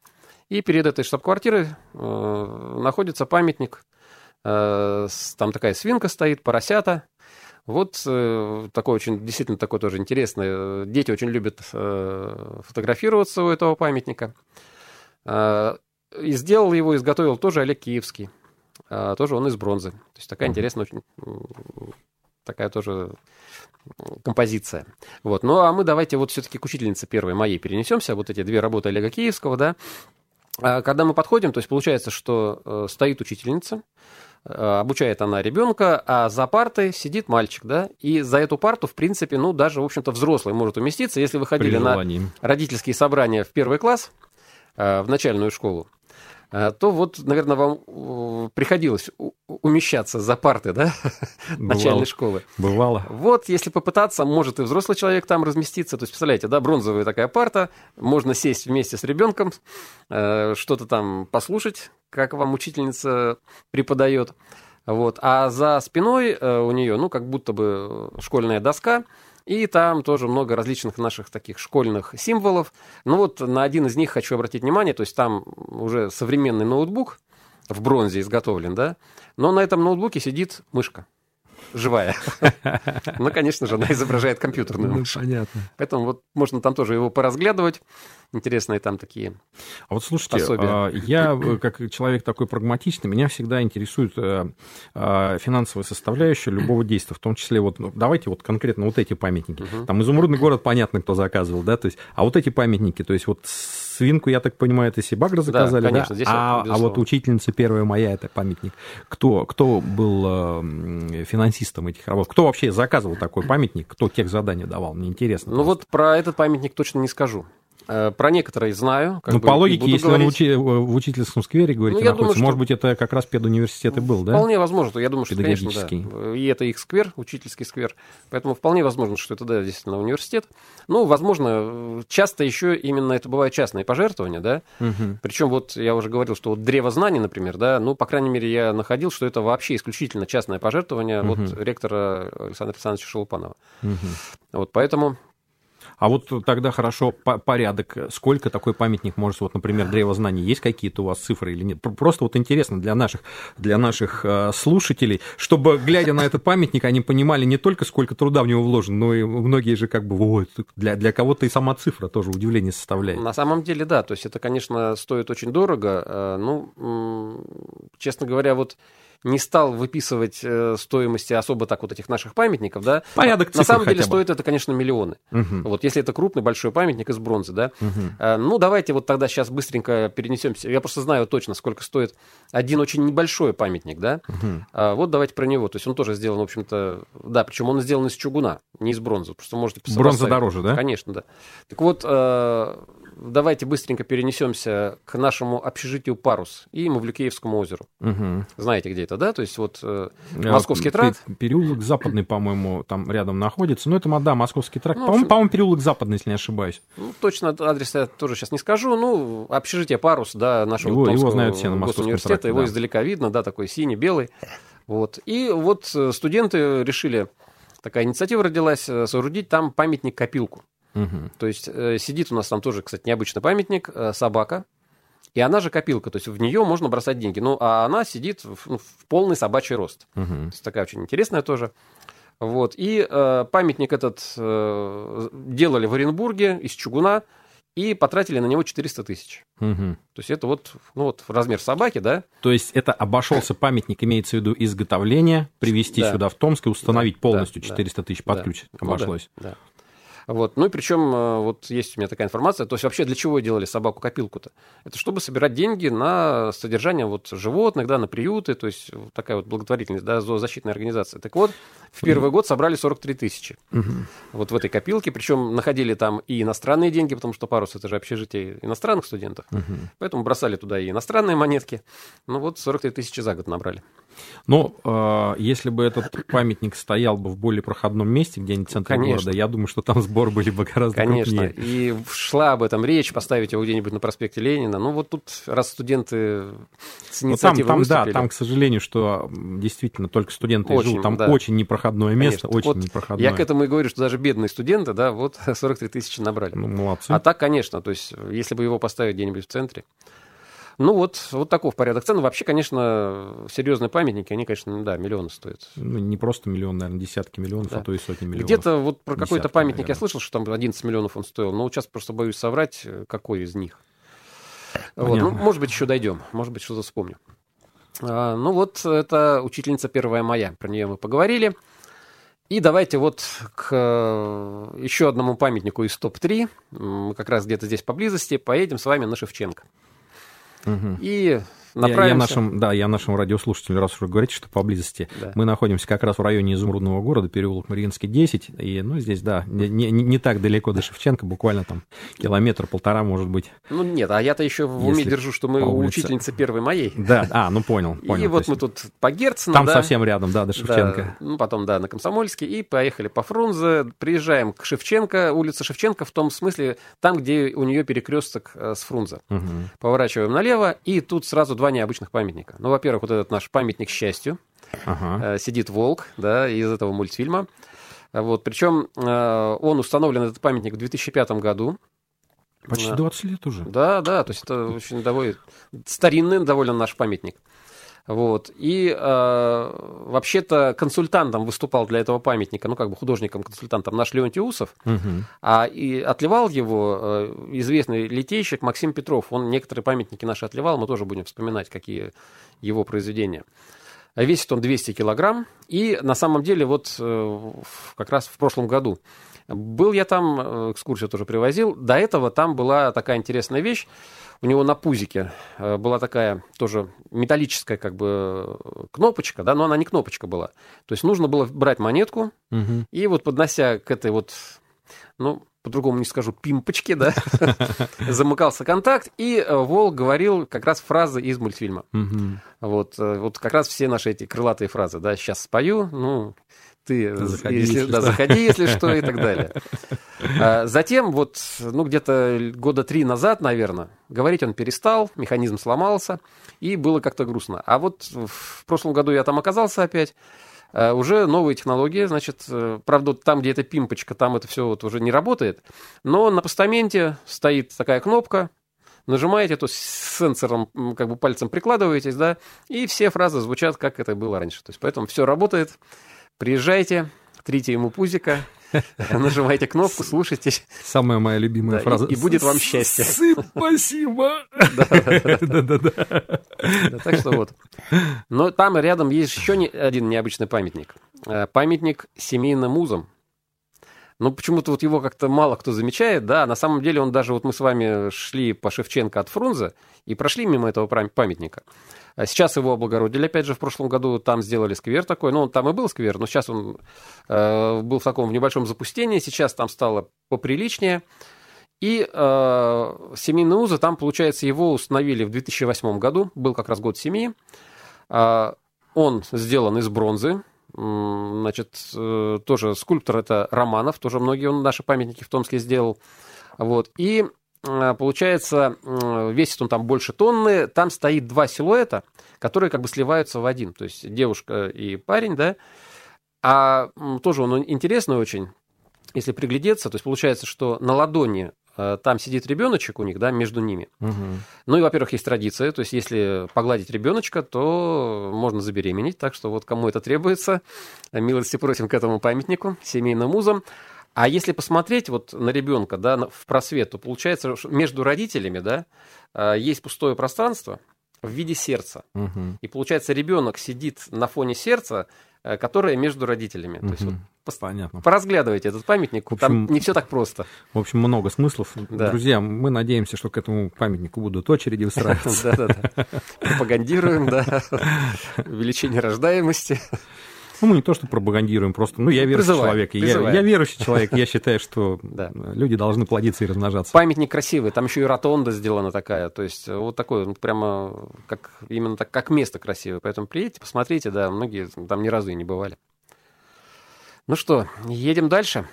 S2: и перед этой штаб-квартирой э, находится памятник. Там такая свинка стоит, поросята. Вот такой очень, действительно такой тоже интересный. Дети очень любят фотографироваться у этого памятника. И сделал его, изготовил тоже Олег Киевский. Тоже он из бронзы. То есть такая интересная очень такая тоже композиция. Вот. Ну, а мы давайте вот все-таки к учительнице первой моей перенесемся. Вот эти две работы Олега Киевского, да. А когда мы подходим, то есть получается, что э, стоит учительница, э, обучает она ребенка, а за партой сидит мальчик, да, и за эту парту, в принципе, ну, даже, в общем-то, взрослый может уместиться. Если вы ходили на родительские собрания в первый класс, э, в начальную школу, то вот, наверное, вам э, приходилось умещаться за парты, да, начальной школы.
S1: Бывало.
S2: Вот, если попытаться, может и взрослый человек там разместиться. То есть, представляете, да, бронзовая такая парта, можно сесть вместе с ребенком, э, что-то там послушать, как вам учительница преподает. Вот. А за спиной э, у нее, ну, как будто бы школьная доска, и там тоже много различных наших таких школьных символов. Ну вот на один из них хочу обратить внимание, то есть там уже современный ноутбук в бронзе изготовлен, да, но на этом ноутбуке сидит мышка живая. Ну, конечно же, она изображает компьютерную ну,
S1: понятно.
S2: Поэтому вот можно там тоже его поразглядывать. Интересные там такие
S1: А вот слушайте, пособия. А, я э, как человек такой прагматичный, меня всегда интересует э, а, финансовая составляющая любого действия, в том числе вот ну, давайте вот конкретно вот эти памятники. Там изумрудный город понятно, кто заказывал, да, то есть, а вот эти памятники, то есть вот свинку, я так понимаю, это Сибагра заказали, да? Конечно, да? Здесь а, а вот учительница первая моя, это памятник. Кто, кто был э, финансистом этих работ? Кто вообще заказывал такой памятник? Кто тех задания давал? Мне интересно.
S2: Ну просто. вот про этот памятник точно не скажу. Э, про некоторые знаю.
S1: ну, бы, по логике, если говорить. он учи, в учительском сквере, говорите, ну, находится, думаю, может быть, это как раз педуниверситет и был, да?
S2: Вполне возможно. Я думаю, что, конечно, да. И это их сквер, учительский сквер. Поэтому вполне возможно, что это, да, действительно университет. Ну, возможно, часто еще именно это бывают частные пожертвования, да? Угу. Причем вот я уже говорил, что вот древо знаний, например, да, ну, по крайней мере, я находил, что это вообще исключительно частное пожертвование угу. вот ректора Александра Александровича Шелупанова. Угу. Вот поэтому
S1: а вот тогда хорошо порядок. Сколько такой памятник может, вот, например, древо знаний, есть какие-то у вас цифры или нет? Просто вот интересно для наших, для наших э, слушателей, чтобы, глядя на этот памятник, они понимали не только, сколько труда в него вложено, но и многие же как бы, вот, для, для кого-то и сама цифра тоже удивление составляет.
S2: На самом деле, да, то есть это, конечно, стоит очень дорого. Э, ну, честно говоря, вот не стал выписывать э, стоимости особо так вот этих наших памятников, да.
S1: Порядок цифр
S2: На самом деле
S1: бы.
S2: стоит это, конечно, миллионы. Угу. Вот если это крупный большой памятник из бронзы, да. Угу. Э, ну, давайте вот тогда сейчас быстренько перенесемся. Я просто знаю точно, сколько стоит один очень небольшой памятник, да. Угу. Э, вот давайте про него. То есть он тоже сделан, в общем-то, да, причем он сделан из чугуна, не из бронзы. Просто можете
S1: Бронза дороже, да?
S2: Конечно, да. Так вот, э, давайте быстренько перенесемся к нашему общежитию Парус и Мавлюкеевскому озеру. Угу. Знаете, где это, да? То есть вот э, Московский тракт.
S1: Переулок Западный, по-моему, там рядом находится. Ну, это, да, Московский тракт. Ну, по-моему, по переулок Западный, если не ошибаюсь.
S2: Ну, точно адрес я тоже сейчас не скажу. Ну, общежитие Парус, да, нашего
S1: его, его знают все на
S2: университета. Тракте, его да. издалека видно, да, такой синий, белый. Вот. И вот э, студенты решили, такая инициатива родилась, э, соорудить там памятник-копилку. Угу. То есть э, сидит у нас там тоже, кстати, необычный памятник, э, собака, и она же копилка, то есть в нее можно бросать деньги. Ну, а она сидит в, ну, в полный собачий рост. Угу. Такая очень интересная тоже. Вот. И э, памятник этот э, делали в Оренбурге из чугуна и потратили на него 400 тысяч. Угу. То есть это вот, ну вот размер собаки, да?
S1: То есть это обошелся памятник, имеется в виду изготовление, привезти да. сюда в Томск и установить да, полностью да, 400 тысяч под да, ключ обошлось.
S2: Ну, да, да. Вот. Ну и причем э, вот есть у меня такая информация, то есть вообще для чего делали собаку-копилку-то? Это чтобы собирать деньги на содержание вот животных, да, на приюты, то есть вот такая вот благотворительность, да, зоозащитная организация. Так вот, в первый год собрали 43 тысячи. Вот в этой копилке, причем находили там и иностранные деньги, потому что Парус это же общежитие иностранных студентов, поэтому бросали туда и иностранные монетки. Ну вот 43 тысячи за год набрали.
S1: Но э, если бы этот памятник стоял бы в более проходном месте, где-нибудь в центре Конечно. города, я думаю, что там сбор были бы гораздо
S2: Конечно.
S1: крупнее.
S2: И шла об этом речь, поставить его где-нибудь на проспекте Ленина. Ну вот тут, раз студенты
S1: с инициативой там, там, Да, там, к сожалению, что действительно только студенты очень, живут, там да. очень непроходное место, Конечно. очень вот непроходное.
S2: Я к этому и говорю, что даже бедные студенты, да, вот 43 тысячи набрали.
S1: Ну, молодцы.
S2: А так, конечно, то есть если бы его поставить где-нибудь в центре, ну вот, вот таков порядок цен. Вообще, конечно, серьезные памятники, они, конечно, да, миллионы стоят.
S1: Ну, не просто миллион, наверное, десятки миллионов,
S2: да.
S1: а то и сотни миллионов.
S2: Где-то вот про какой-то памятник наверное. я слышал, что там 11 миллионов он стоил, но сейчас просто боюсь соврать, какой из них. Вот, ну, может быть, еще дойдем, может быть, что-то вспомню. А, ну вот, это учительница 1 мая, про нее мы поговорили. И давайте вот к э, еще одному памятнику из топ-3, мы как раз где-то здесь поблизости, поедем с вами на Шевченко.
S1: Угу. И направимся... Я, я нашим, да, я нашим радиослушателям, раз уже говорите, что поблизости, да. мы находимся как раз в районе Изумрудного города, переулок Мариинский, 10, и, ну, здесь, да, не, не, не так далеко до Шевченко, буквально там километр-полтора, может быть.
S2: Ну, нет, а я-то еще в уме держу, что мы у учительницы первой моей.
S1: Да, а, ну, понял, понял.
S2: И вот мы тут по Герцену,
S1: Там да, совсем рядом, да, до Шевченко.
S2: Да, ну, потом, да, на Комсомольске, и поехали по Фрунзе, приезжаем к Шевченко, улица Шевченко в том смысле, там, где у нее перекресток э, с Фрунзе. Угу. Поворачиваем налево, и тут сразу два необычных памятника. Ну, во-первых, вот этот наш памятник счастью. Ага. Э, сидит волк, да, из этого мультфильма. Вот, причем э, он установлен, этот памятник, в 2005 году.
S1: Почти 20 лет уже.
S2: Да, да, то есть это очень довольно старинный довольно наш памятник. Вот. И э, вообще-то консультантом выступал для этого памятника, ну, как бы художником-консультантом наш Леонтий Усов, угу. а и отливал его э, известный литейщик Максим Петров. Он некоторые памятники наши отливал, мы тоже будем вспоминать, какие его произведения. Весит он 200 килограмм, и на самом деле вот э, как раз в прошлом году был я там, э, экскурсию тоже привозил, до этого там была такая интересная вещь, у него на пузике э, была такая тоже металлическая как бы кнопочка, да, но она не кнопочка была. То есть нужно было брать монетку угу. и вот поднося к этой вот, ну, по-другому не скажу, пимпочке, да, замыкался контакт, и э, Волк говорил как раз фразы из мультфильма. Вот, э, вот как раз все наши эти крылатые фразы, да, сейчас спою, ну, ты заходи, если, если, да, что. заходи, если что, и так далее. А, затем, вот, ну, где-то года три назад, наверное, говорить он перестал, механизм сломался, и было как-то грустно. А вот в прошлом году я там оказался опять, а, уже новые технологии, значит, э, правда, там, где эта пимпочка, там это все вот уже не работает, но на постаменте стоит такая кнопка, нажимаете, то с сенсором как бы пальцем прикладываетесь, да, и все фразы звучат, как это было раньше. То есть, поэтому все работает, Приезжайте, трите ему пузика, нажимайте кнопку, слушайте.
S1: Самая моя любимая да, фраза.
S2: И, и будет вам счастье.
S1: Спасибо.
S2: Да-да-да. Так что вот. Но там рядом есть еще один необычный памятник. Э, памятник семейным музам. Ну, почему-то вот его как-то мало кто замечает, да, на самом деле он даже, вот мы с вами шли по Шевченко от Фрунзе и прошли мимо этого памятника. А сейчас его облагородили, опять же, в прошлом году там сделали сквер такой. Ну, там и был сквер, но сейчас он э, был в таком в небольшом запустении. Сейчас там стало поприличнее. И э, семейные узы, там, получается, его установили в 2008 году. Был как раз год семьи. Э, он сделан из бронзы. Значит, э, тоже скульптор это Романов. Тоже многие он наши памятники в Томске сделал. Вот. И Э, получается, весит он там больше тонны, там стоит два силуэта, которые как бы сливаются в один, то есть девушка и парень, да, а тоже он интересный очень, если приглядеться, то есть получается, что на ладони там сидит ребеночек у них, да, между ними.
S1: Угу.
S2: Ну и, во-первых, есть традиция, то есть если погладить ребеночка, то можно забеременеть, так что вот кому это требуется, милости просим к этому памятнику, семейным музам. А если посмотреть вот на ребенка, да, в просвет, то получается, что между родителями, да, э, есть пустое пространство в виде сердца.
S1: Угу.
S2: И получается, ребенок сидит на фоне сердца, э, которое между родителями.
S1: Угу.
S2: То есть вот
S1: Понятно.
S2: Поразглядывайте этот памятник,
S1: В общем,
S2: там не все так просто.
S1: В общем, много смыслов.
S2: Да.
S1: Друзья, мы надеемся, что к этому памятнику будут очереди устраиваться.
S2: Да-да-да. Пропагандируем, да. Увеличение рождаемости.
S1: Ну, мы не то, что пропагандируем, просто, ну, я верующий
S2: Призываем,
S1: человек. и Я,
S2: призываем.
S1: я верующий человек, я считаю, что
S2: Да.
S1: люди должны плодиться и размножаться.
S2: Памятник красивый, там еще и ротонда сделана такая, то есть вот такое, прямо как, именно так, как место красивое. Поэтому приедете, посмотрите, да, многие там ни разу и не бывали. Ну что, едем дальше.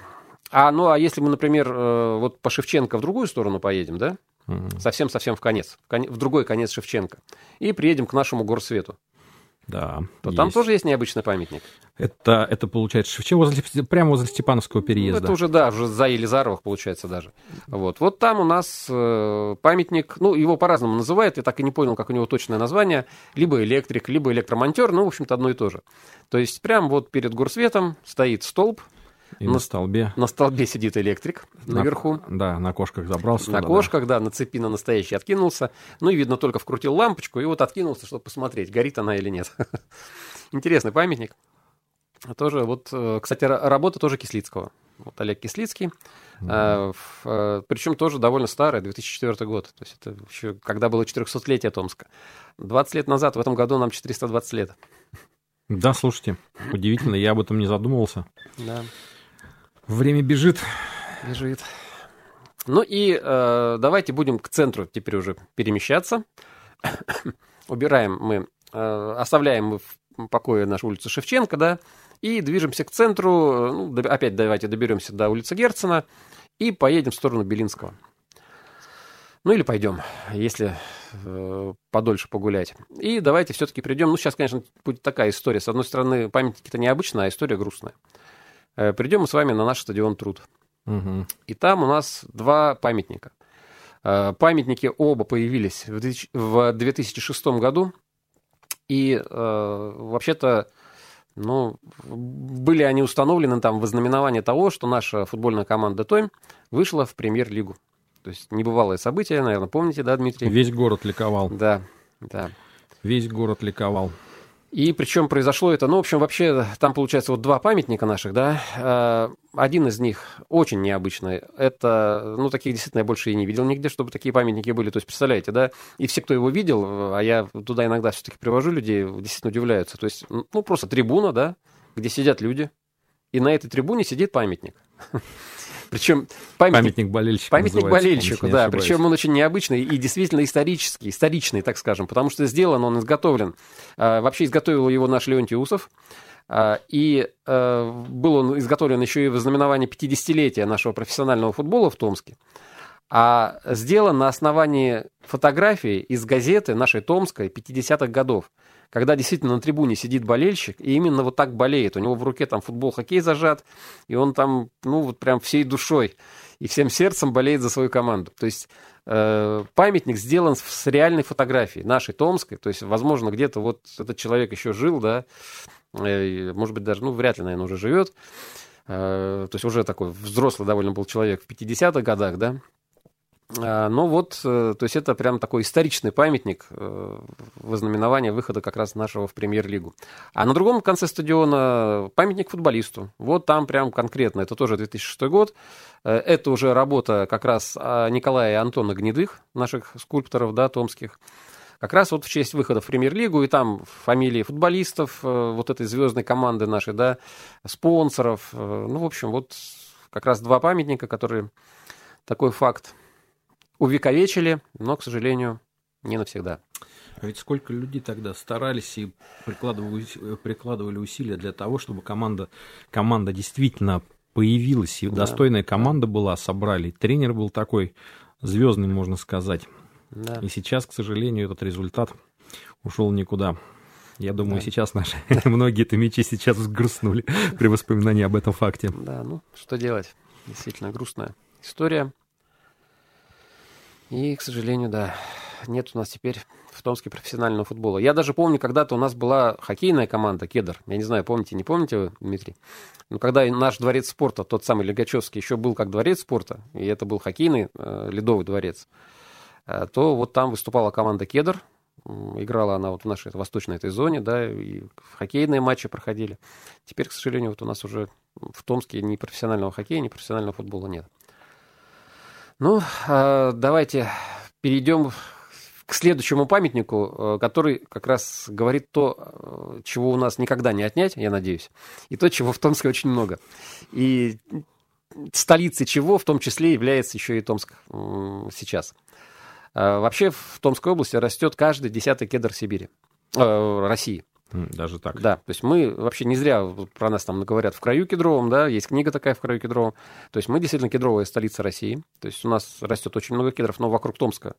S2: А, ну, а если мы, например, э, вот по Шевченко в другую сторону поедем, да, совсем-совсем в конец, в в другой конец Шевченко, и приедем к нашему горсвету,
S1: Да.
S2: то там
S1: есть.
S2: тоже есть необычный памятник.
S1: Это, это получается Шевченко, возле, прямо возле Степановского
S2: Ну,
S1: переезда.
S2: Это уже, да, уже за Елизаровых получается даже. Вот, вот там у нас э, памятник, ну, его по-разному называют, я так и не понял, как у него точное название, либо электрик, либо электромонтер, ну, в общем-то, одно и то же. То есть прям вот перед горсветом стоит столб,
S1: И
S2: на-
S1: на столбе.
S2: на столбе сидит электрик
S1: На-
S2: наверху,
S1: Да, на кошках забрался.
S2: на
S1: туда, да.
S2: кошках, да, на цепи на настоящий откинулся, ну, и, видно, только вкрутил лампочку и вот откинулся, чтобы посмотреть, горит она или нет. Интересный памятник. Тоже вот, э, кстати, ра- работа тоже Кислицкого. Вот Олег Кислицкий. Причем тоже довольно старый, 2004 год. То есть это еще когда было 400-летие Томска. 20 лет назад, в этом году нам 420 лет.
S1: Да, слушайте, удивительно, я об этом не задумывался.
S2: Да,
S1: Время бежит.
S2: бежит. Ну и э, давайте будем к центру теперь уже перемещаться. Убираем мы, э, оставляем мы в покое нашу улицу Шевченко, да, и движемся к центру. э, Ну, доб- опять давайте доберемся до улицы Герцена и поедем в сторону Белинского. Ну или пойдем, если э, подольше погулять. И давайте все-таки придем. Ну, сейчас, конечно, будет такая история. С одной стороны, памятники-то необычная, а история грустная. Э, придем мы с вами на наш стадион Труд.
S1: Мгм.
S2: И там у нас два памятника. Э, Памятники оба появились в 2000 в 2006 году. И э, вообще-то, ну, были они установлены там в ознаменование того, что наша футбольная команда Тойм вышла в премьер-лигу. То есть небывалое событие, наверное, помните, да, Дмитрий?
S1: Весь город ликовал.
S2: Да, да.
S1: Весь город ликовал.
S2: И причем произошло это, ну, в общем, вообще, там, получается, вот два памятника наших, да. Э, Один из них очень необычный. Это, ну, таких действительно я больше и не видел нигде, чтобы такие памятники были. То есть, представляете, да, и все, кто его видел, э, а я туда иногда все-таки привожу людей, действительно удивляются. То есть, ну, просто трибуна, да, где сидят люди, и на этой трибуне сидит памятник. Причем памятник
S1: Памятник болельщику
S2: Памятник болельщику, да. Причем он очень необычный и действительно исторический, историчный, так скажем, потому что сделан он, изготовлен. а, Вообще изготовил его наш Леонтий Усов. а, И э, был он изготовлен еще и в знаменовании 50-летия нашего профессионального футбола в Томске. А сделан на основании фотографии из газеты нашей Томской 50-х годов, когда действительно на трибуне сидит болельщик, и именно вот так болеет. У него в руке там футбол, хоккей зажат, и он там, ну, вот прям всей душой и всем сердцем болеет за свою команду. То есть э, памятник сделан с- реальной фотографией, нашей Томской. То есть, возможно, где-то вот этот человек еще жил, да, э, может быть, даже, ну, вряд ли, наверное, уже живет. Э, то есть уже такой взрослый довольно был человек в 50-х годах, да. А, Но вот, э, то есть это прям такой историчный памятник э, в ознаменование выхода как раз нашего в премьер-лигу. А на другом конце стадиона памятник футболисту. Вот там прям конкретно, это тоже 2006 год. Э, Это уже работа как раз а, Николая и Антона Гнедых, наших скульпторов, да, томских. Как раз вот в честь выхода в премьер-лигу, и там фамилии футболистов, вот этой звездной команды нашей, да, спонсоров. Ну, в общем, вот как раз два памятника, которые такой факт увековечили, но, к сожалению, не навсегда.
S1: А Ведь сколько людей тогда старались и прикладывали, прикладывали усилия для того, чтобы команда, команда действительно появилась, и
S2: Да,
S1: достойная команда была, собрали. Тренер был такой звездный, можно сказать.
S2: Да.
S1: И сейчас, к сожалению, этот результат ушел никуда. Я думаю,
S2: Да.
S1: сейчас наши многие-то мечи сейчас взгрустнули при воспоминании об этом факте.
S2: Да, ну, что делать? Действительно грустная история. И, к сожалению, да, нет у нас теперь в Томске профессионального футбола. Я даже помню, когда-то у нас была хоккейная команда «Кедр». Я не знаю, помните, не помните вы, Дмитрий? Но когда наш дворец спорта, тот самый Легачевский, еще был как дворец спорта, и это был хоккейный э, ледовый дворец, э, то вот там выступала команда «Кедр», Играла она вот в нашей восточной этой зоне, да, и хоккейные матчи проходили. Теперь, к сожалению, вот у нас уже в Томске ни профессионального хоккея, ни профессионального футбола нет. Ну, а, давайте перейдем к следующему памятнику, э, который как раз говорит то, э, чего у нас никогда не отнять, я надеюсь, и то, чего в Томске очень много. И столицей чего в том числе является еще и Томск сейчас. А, вообще в Томской области растет каждый десятый кедр Сибири, э, России.
S1: Даже так?
S2: Да, то есть мы вообще не зря про нас там говорят в краю кедровом, да, есть книга такая в краю кедровом. То есть мы действительно кедровая столица России. То есть у нас растет очень много кедров, но вокруг Томска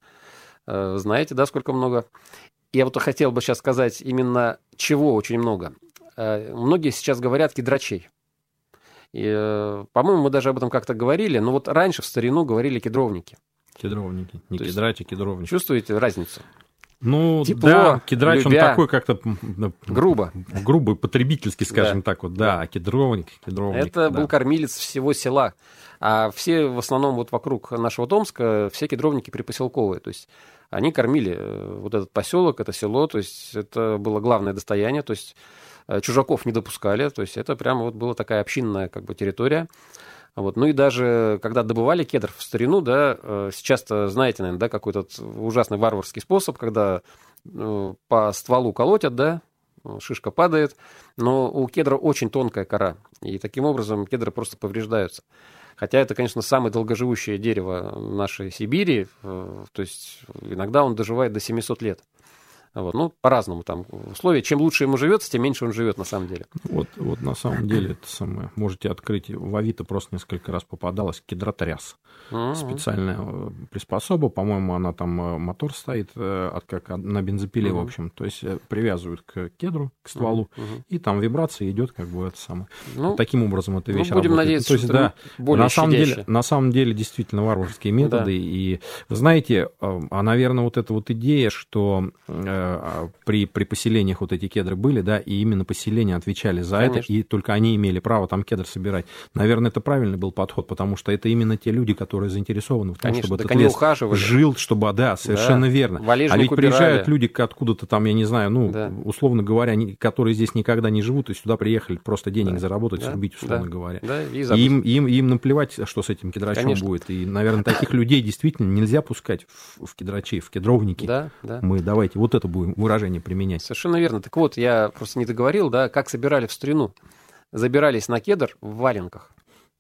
S2: э, знаете, да, сколько много. Я вот хотел бы сейчас сказать именно чего очень много. Э, многие сейчас говорят кедрачей. И, э, по-моему, мы даже об этом как-то говорили, но вот раньше в старину говорили кедровники.
S1: Кедровники. Не То кедрать, а кедровники.
S2: Чувствуете разницу?
S1: Ну, Тепло, да, кедрач, любя, он такой как-то...
S2: Грубо.
S1: Грубый, потребительский, скажем да. так вот, да, кедровник, кедровник.
S2: Это
S1: да.
S2: был кормилец всего села. А все в основном вот вокруг нашего Томска, все кедровники припоселковые, то есть они кормили э, вот этот поселок, это село, то есть это было главное достояние, то есть э, чужаков не допускали, то есть это прямо вот была такая общинная как бы территория. Вот. Ну и даже когда добывали кедр в старину, да, э, сейчас-то знаете, наверное, да, какой-то ужасный варварский способ, когда ну, по стволу колотят, да, шишка падает, но у кедра очень тонкая кора, и таким образом кедры просто повреждаются. Хотя это, конечно, самое долгоживущее дерево нашей Сибири, э, то есть иногда он доживает до 700 лет. Вот, ну, по-разному там условия. Чем лучше ему живется, тем меньше он живет на самом деле.
S1: Вот, вот на самом деле это самое. Можете открыть. В Авито просто несколько раз попадалась кедротряс. Mm-hmm. Специальная э, приспособа. По-моему, она там э, мотор стоит э, от, как на бензопиле, mm-hmm. в общем. То есть привязывают к кедру, к стволу, mm-hmm. и там вибрация идет, как бы это самое. Ну, вот таким образом эта вещь ну,
S2: будем
S1: работает.
S2: надеяться, То есть, что да, более
S1: на самом, деле, на самом деле действительно варварские методы. Да. И вы знаете, а, наверное, вот эта вот идея, что при, при поселениях вот эти кедры были, да, и именно поселения отвечали за Конечно. это, и только они имели право там кедр собирать. Наверное, это правильный был подход, потому что это именно те люди, которые заинтересованы в том,
S2: Конечно,
S1: чтобы
S2: этот лес ухаживали.
S1: жил, чтобы, да, совершенно да. верно.
S2: Валежник
S1: а ведь
S2: убирали.
S1: приезжают люди откуда-то там, я не знаю, ну, да. условно говоря, они, которые здесь никогда не живут, и сюда приехали просто денег да. заработать, да. срубить, условно
S2: да.
S1: говоря.
S2: Да, и
S1: им, им, им наплевать, что с этим кедрачом Конечно. будет. И, наверное, таких людей действительно нельзя пускать в, в кедрачей, в кедровники.
S2: Да, да.
S1: Мы давайте вот это будем выражение применять.
S2: Совершенно верно. Так вот, я просто не договорил, да, как собирали в старину. Забирались на кедр в валенках,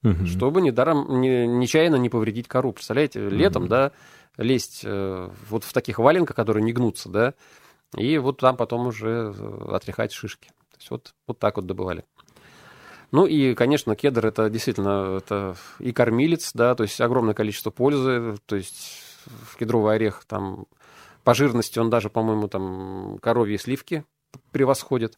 S2: угу. чтобы недаром, не, нечаянно не повредить кору. Представляете, летом, угу. да, лезть э, вот в таких валенках, которые не гнутся, да, и вот там потом уже э, отряхать шишки. То есть вот, вот так вот добывали. Ну и, конечно, кедр это действительно это и кормилец, да, то есть огромное количество пользы, то есть в кедровый орех там по жирности он даже, по-моему, там коровьи сливки превосходит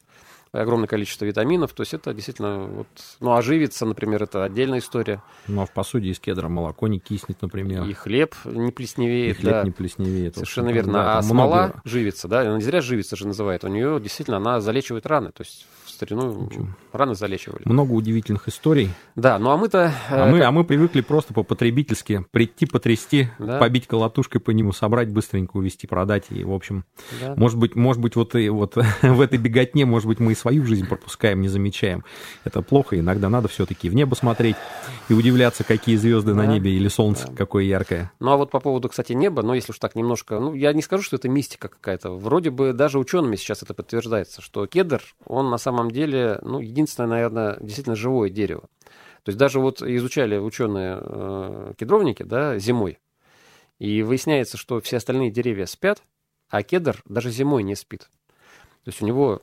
S2: огромное количество витаминов. То есть это действительно... Вот, ну, оживиться, например, это отдельная история.
S1: Ну, а в посуде из кедра молоко не киснет, например.
S2: И хлеб не плесневеет.
S1: И хлеб
S2: да.
S1: не плесневеет.
S2: Совершенно верно. Да, а смола много... живится, да, она не зря живится же называют. У нее действительно она залечивает раны. То есть старину рано залечивали.
S1: Много удивительных историй.
S2: Да, ну а мы-то...
S1: А мы, а мы привыкли просто по-потребительски прийти, потрясти, да. побить колотушкой по нему, собрать быстренько, увезти, продать. И, в общем, да. может быть, может быть, вот, и, вот в этой беготне, может быть, мы и свою жизнь пропускаем, не замечаем. Это плохо, иногда надо все-таки в небо смотреть и удивляться, какие звезды да. на небе или солнце да. какое яркое.
S2: Ну а вот по поводу, кстати, неба, ну если уж так немножко, ну я не скажу, что это мистика какая-то. Вроде бы даже учеными сейчас это подтверждается, что кедр, он на самом деле, ну, единственное, наверное, действительно живое дерево. То есть даже вот изучали ученые э, кедровники, да, зимой, и выясняется, что все остальные деревья спят, а кедр даже зимой не спит. То есть у него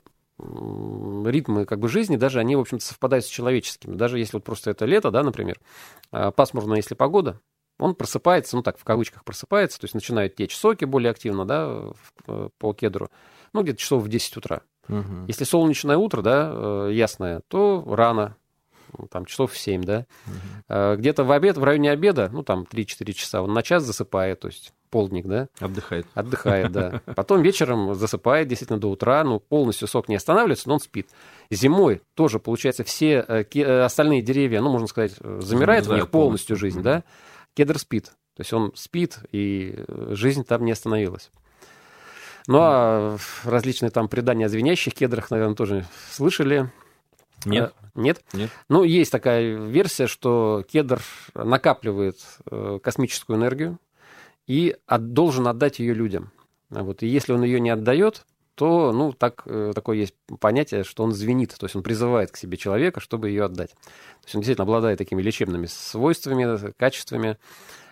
S2: ритмы как бы жизни, даже они, в общем-то, совпадают с человеческими. Даже если вот просто это лето, да, например, а, пасмурная, если погода, он просыпается, ну так, в кавычках просыпается, то есть начинают течь соки более активно, да, э, по кедру, ну, где-то часов в 10 утра. Угу. Если солнечное утро, да, э, ясное, то рано, ну, там часов в 7, да. Угу. Где-то в обед, в районе обеда, ну, там 3-4 часа, он на час засыпает, то есть полдник, да.
S1: Отдыхает.
S2: Отдыхает, да. Потом вечером засыпает действительно до утра, ну, полностью сок не останавливается, но он спит. Зимой тоже, получается, все э, остальные деревья, ну, можно сказать, замирает в них полностью жизнь, да. Кедр спит. То есть он спит, и жизнь там не остановилась. Ну, а различные там предания о звенящих кедрах, наверное, тоже слышали.
S1: Нет.
S2: Нет?
S1: Нет.
S2: Ну, есть такая версия, что кедр накапливает э, космическую энергию и от, должен отдать ее людям. Вот. И если он ее не отдает, то, ну, так, э, такое есть понятие, что он звенит, то есть он призывает к себе человека, чтобы ее отдать. То есть он действительно обладает такими лечебными свойствами, качествами.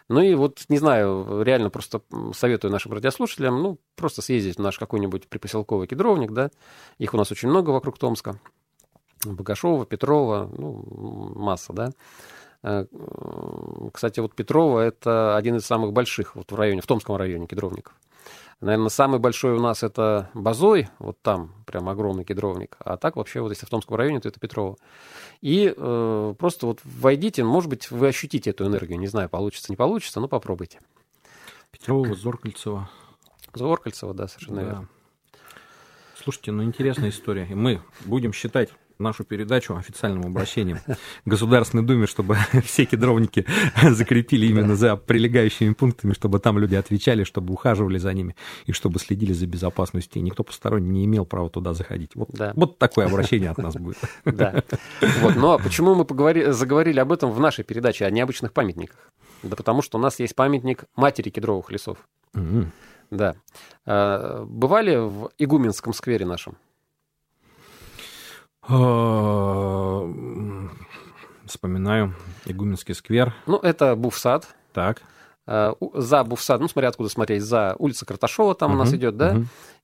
S2: Ну и вот, не знаю, реально просто советую нашим радиослушателям, ну, просто съездить в наш какой-нибудь припоселковый кедровник, да, их у нас очень много вокруг Томска, Богашова, Петрова, ну, масса, да. Э, кстати, вот Петрова – это один из самых больших вот в районе, в Томском районе кедровников. Наверное, самый большой у нас это Базой, вот там прям огромный кедровник. А так вообще вот если в Томском районе, то это Петрова. И э, просто вот войдите, может быть, вы ощутите эту энергию. Не знаю, получится, не получится, но попробуйте.
S1: Петрова, Зоркальцева.
S2: Зоркальцева, да, совершенно да. верно.
S1: Слушайте, ну интересная история. И мы будем считать нашу передачу официальным обращением к Государственной Думе, чтобы все кедровники закрепили именно за прилегающими пунктами, чтобы там люди отвечали, чтобы ухаживали за ними и чтобы следили за безопасностью. И никто посторонний не имел права туда заходить. Вот, да. вот такое обращение от нас будет.
S2: Да. Вот. Ну а почему мы поговори... заговорили об этом в нашей передаче о необычных памятниках? Да потому что у нас есть памятник матери кедровых лесов. Mm-hmm. Да. А, бывали в Игуменском сквере нашем?
S1: А, вспоминаю Игуменский сквер.
S2: Ну, это Буфсад.
S1: Так.
S2: А, за Буфсад, ну, смотря откуда смотреть, за улица Карташова там у нас идет, да?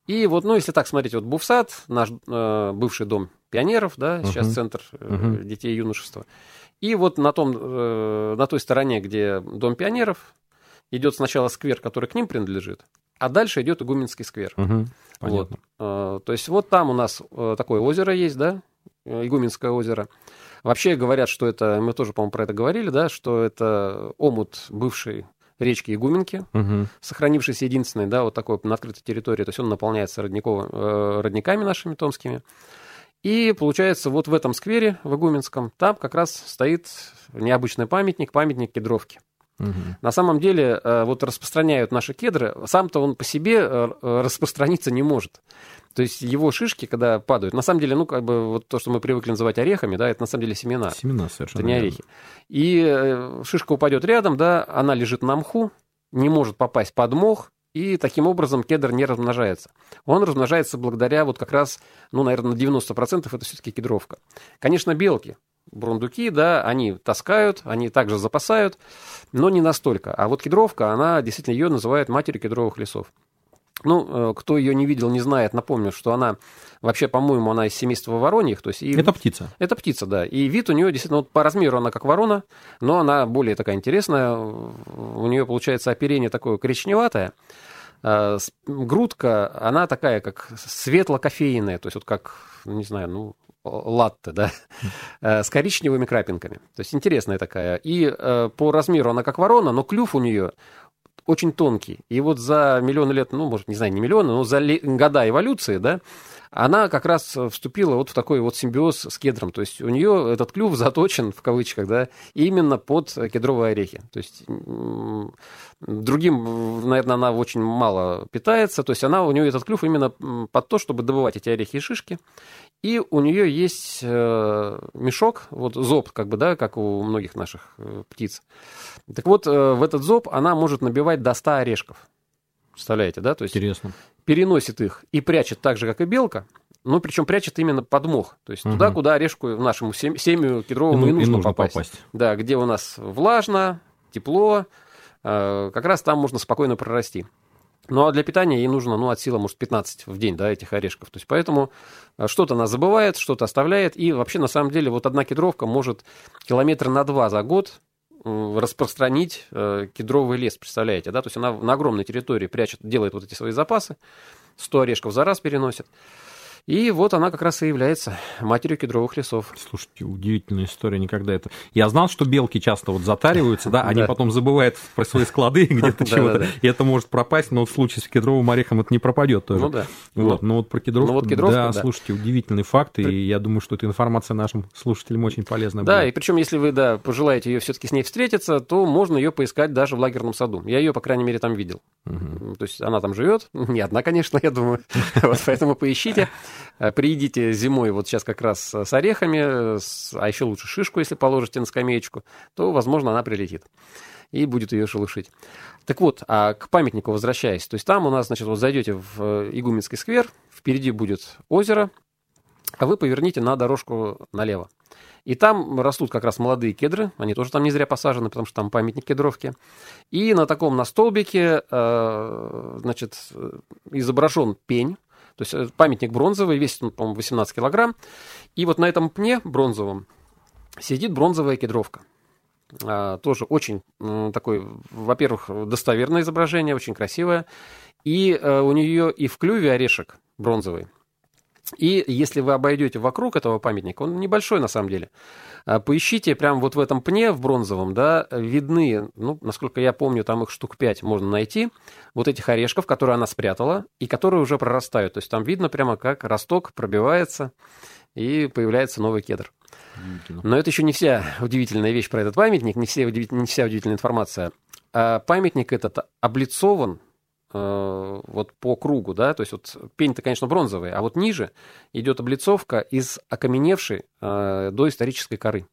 S2: И вот, ну, если так смотреть, вот Буфсад, наш э, бывший дом пионеров, да, угу. сейчас центр э, угу. детей и юношества. И вот на, том, э, на той стороне, где дом пионеров, идет сначала сквер, который к ним принадлежит, а дальше идет Игуменский сквер.
S1: Угу,
S2: вот. Э, то есть вот там у нас э, такое озеро есть, да, Э, Игуменское озеро. Вообще говорят, что это, мы тоже, по-моему, про это говорили, да, что это омут бывшей речки Игуменки,
S1: угу.
S2: сохранившийся единственный, да, вот такой на открытой территории, то есть он наполняется родников, э, родниками нашими томскими. И получается, вот в этом сквере, в Игуменском, там как раз стоит необычный памятник, памятник кедровки.
S1: Угу.
S2: На самом деле, э, вот распространяют наши кедры, сам-то он по себе э, распространиться не может. То есть его шишки, когда падают, на самом деле, ну, как бы вот то, что мы привыкли называть орехами, да, это на самом деле семена.
S1: Семена совершенно.
S2: Это не орехи. И э, шишка упадет рядом, да, она лежит на мху, не может попасть под мох, и таким образом кедр не размножается. Он размножается благодаря вот как раз, ну, наверное, на 90% это все-таки кедровка. Конечно, белки, бурундуки, да, они таскают, они также запасают, но не настолько. А вот кедровка, она действительно ее называют матерью кедровых лесов. Ну, э, кто ее не видел, не знает, напомню, что она вообще, по-моему, она из семейства вороньих. То есть и...
S1: Это птица.
S2: Это птица, да. И вид у нее действительно, вот по размеру она как ворона, но она более такая интересная. У нее получается оперение такое коричневатое. А, грудка, она такая, как светло-кофейная, то есть вот как, не знаю, ну, латте, да, э, с коричневыми крапинками. То есть интересная такая. И э, по размеру она как ворона, но клюв у нее очень тонкий. И вот за миллионы лет, ну, может, не знаю, не миллионы, но за года эволюции, да, она как раз вступила вот в такой вот симбиоз с кедром. То есть у нее этот клюв заточен, в кавычках, да, именно под кедровые орехи. То есть другим, наверное, она очень мало питается. То есть она, у нее этот клюв именно под то, чтобы добывать эти орехи и шишки. И у нее есть э, мешок, вот зоб, как бы, да, как у многих наших э, птиц. Так вот, э, в этот зоб она может набивать до 100 орешков. Представляете, да? То есть
S1: Интересно.
S2: переносит их и прячет так же, как и белка, но причем прячет именно под мох. То есть угу. туда, куда орешку нашему семью кедровому и, и нужно, и нужно попасть. попасть. Да, где у нас влажно, тепло, как раз там можно спокойно прорасти. Ну, а для питания ей нужно, ну, от силы, может, 15 в день, да, этих орешков. То есть, поэтому э, что-то она забывает, что-то оставляет. И вообще, на самом деле, вот одна кедровка может километра на два за год распространить э, кедровый лес, представляете, да? То есть, она на огромной территории прячет, делает вот эти свои запасы, 100 орешков за раз переносит. И вот она как раз и является матерью кедровых лесов.
S1: Слушайте, удивительная история, никогда это... Я знал, что белки часто вот затариваются, да, они потом забывают про свои склады где-то чего-то, и это может пропасть, но в случае с кедровым орехом это не пропадет тоже.
S2: Ну да.
S1: Вот, но вот про кедровку, ну, да, слушайте, удивительный факт, и я думаю, что эта информация нашим слушателям очень полезна
S2: Да, и причем, если вы, да, пожелаете ее все-таки с ней встретиться, то можно ее поискать даже в лагерном саду. Я ее, по крайней мере, там видел. То есть она там живет, не одна, конечно, я думаю, вот поэтому поищите. Э, приедите зимой, вот сейчас как раз с орехами, а еще лучше шишку, если положите на скамеечку, то, возможно, она прилетит и будет ее шелушить. Так вот, а к памятнику возвращаясь, то есть там у нас, значит, вот зайдете в э, Игуменский сквер, впереди будет озеро, а вы поверните на дорожку налево. И там растут как раз молодые кедры, они тоже там не зря посажены, потому что там памятник кедровки. И на таком, на столбике, э, значит, изображен пень, то есть э, памятник бронзовый, весит он, по-моему, 18 килограмм. И вот на этом пне бронзовом сидит бронзовая кедровка. А, тоже очень такой, во-первых, достоверное изображение, очень красивое. И а, у нее и в клюве орешек бронзовый. И если вы обойдете вокруг этого памятника, он небольшой на самом деле, а, поищите прямо вот в этом пне, в бронзовом, да, видны, ну, насколько я помню, там их штук 5 можно найти, вот этих орешков, которые она спрятала, и которые уже прорастают. То есть там видно прямо, как росток пробивается, и появляется новый кедр. Но это еще не вся удивительная вещь про этот памятник, не, все, не вся удивительная информация. А памятник этот облицован Э, вот по кругу, да, то есть вот пень-то, конечно, бронзовый, а вот ниже идет облицовка из окаменевшей э, до исторической коры.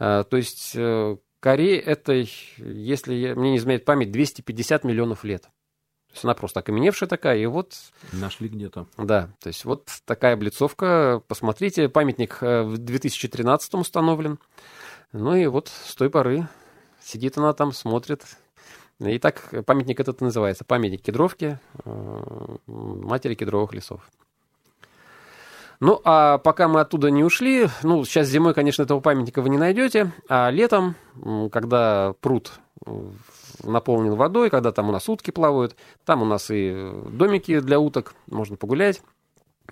S2: Э, то есть э, коре этой, если мне не изменяет память, 250 миллионов лет. То есть она просто окаменевшая такая, и вот...
S1: Нашли где-то.
S2: Да, то есть вот такая облицовка. Посмотрите, памятник э, в 2013 установлен. Ну и вот с той поры сидит она там, смотрит, и так памятник этот называется. Памятник кедровки, э, матери кедровых лесов. Ну, а пока мы оттуда не ушли, ну, сейчас зимой, конечно, этого памятника вы не найдете, а летом, когда пруд э, наполнен водой, когда там у нас утки плавают, там у нас и домики для уток, можно погулять,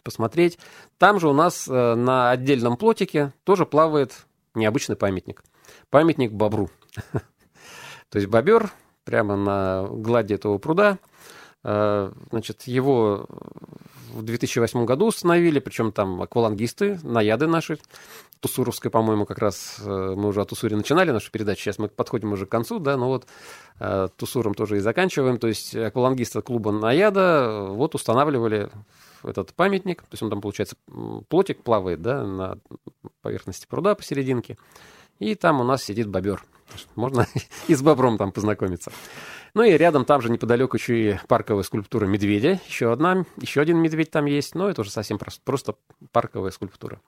S2: посмотреть. Там же у нас э, на отдельном плотике тоже плавает необычный памятник. Памятник бобру. То есть бобер прямо на глади этого пруда. Э, значит, его в 2008 году установили, причем там аквалангисты, наяды наши, Тусуровской, по-моему, как раз э, мы уже от Тусури начинали нашу передачу, сейчас мы подходим уже к концу, да, но вот э, Тусуром тоже и заканчиваем, то есть аквалангисты клуба Наяда вот устанавливали этот памятник, то есть он там, получается, плотик плавает, да, на поверхности пруда посерединке, и там у нас сидит бобер. Можно и с бобром там познакомиться. Ну и рядом там же неподалеку еще и парковая скульптура медведя. Еще одна, еще один медведь там есть, но это уже совсем просто, просто парковая скульптура.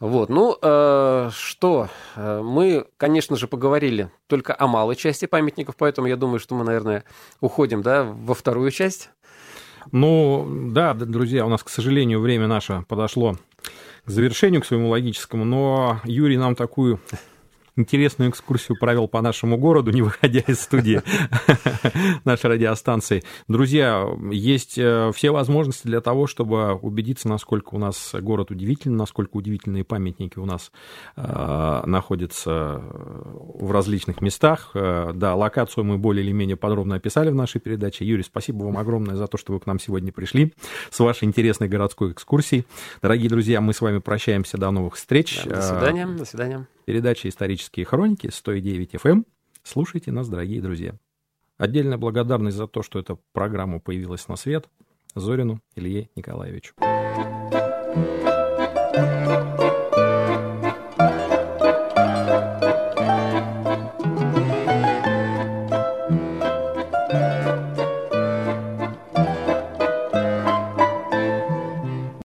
S2: Вот, ну, э, что, э, мы, конечно же, поговорили только о малой части памятников, поэтому я думаю, что мы, наверное, уходим, да, во вторую часть.
S1: Ну, да, друзья, у нас, к сожалению, время наше подошло завершению, к своему логическому, но Юрий нам такую интересную экскурсию провел по нашему городу, не выходя из студии нашей радиостанции. Друзья, есть э, все возможности для того, чтобы убедиться, насколько у нас город удивительный, насколько удивительные памятники у нас э, находятся в различных местах. Э, да, локацию мы более или менее подробно описали в нашей передаче. Юрий, спасибо вам огромное за то, что вы к нам сегодня пришли с вашей интересной городской экскурсией. Дорогие друзья, мы с вами прощаемся. До новых встреч.
S2: Да, до свидания. До свидания.
S1: Передача «Исторические хроники» 109 FM. Эм. Слушайте нас, дорогие друзья. Отдельная благодарность за то, что эта программа появилась на свет Зорину Илье Николаевичу. thank you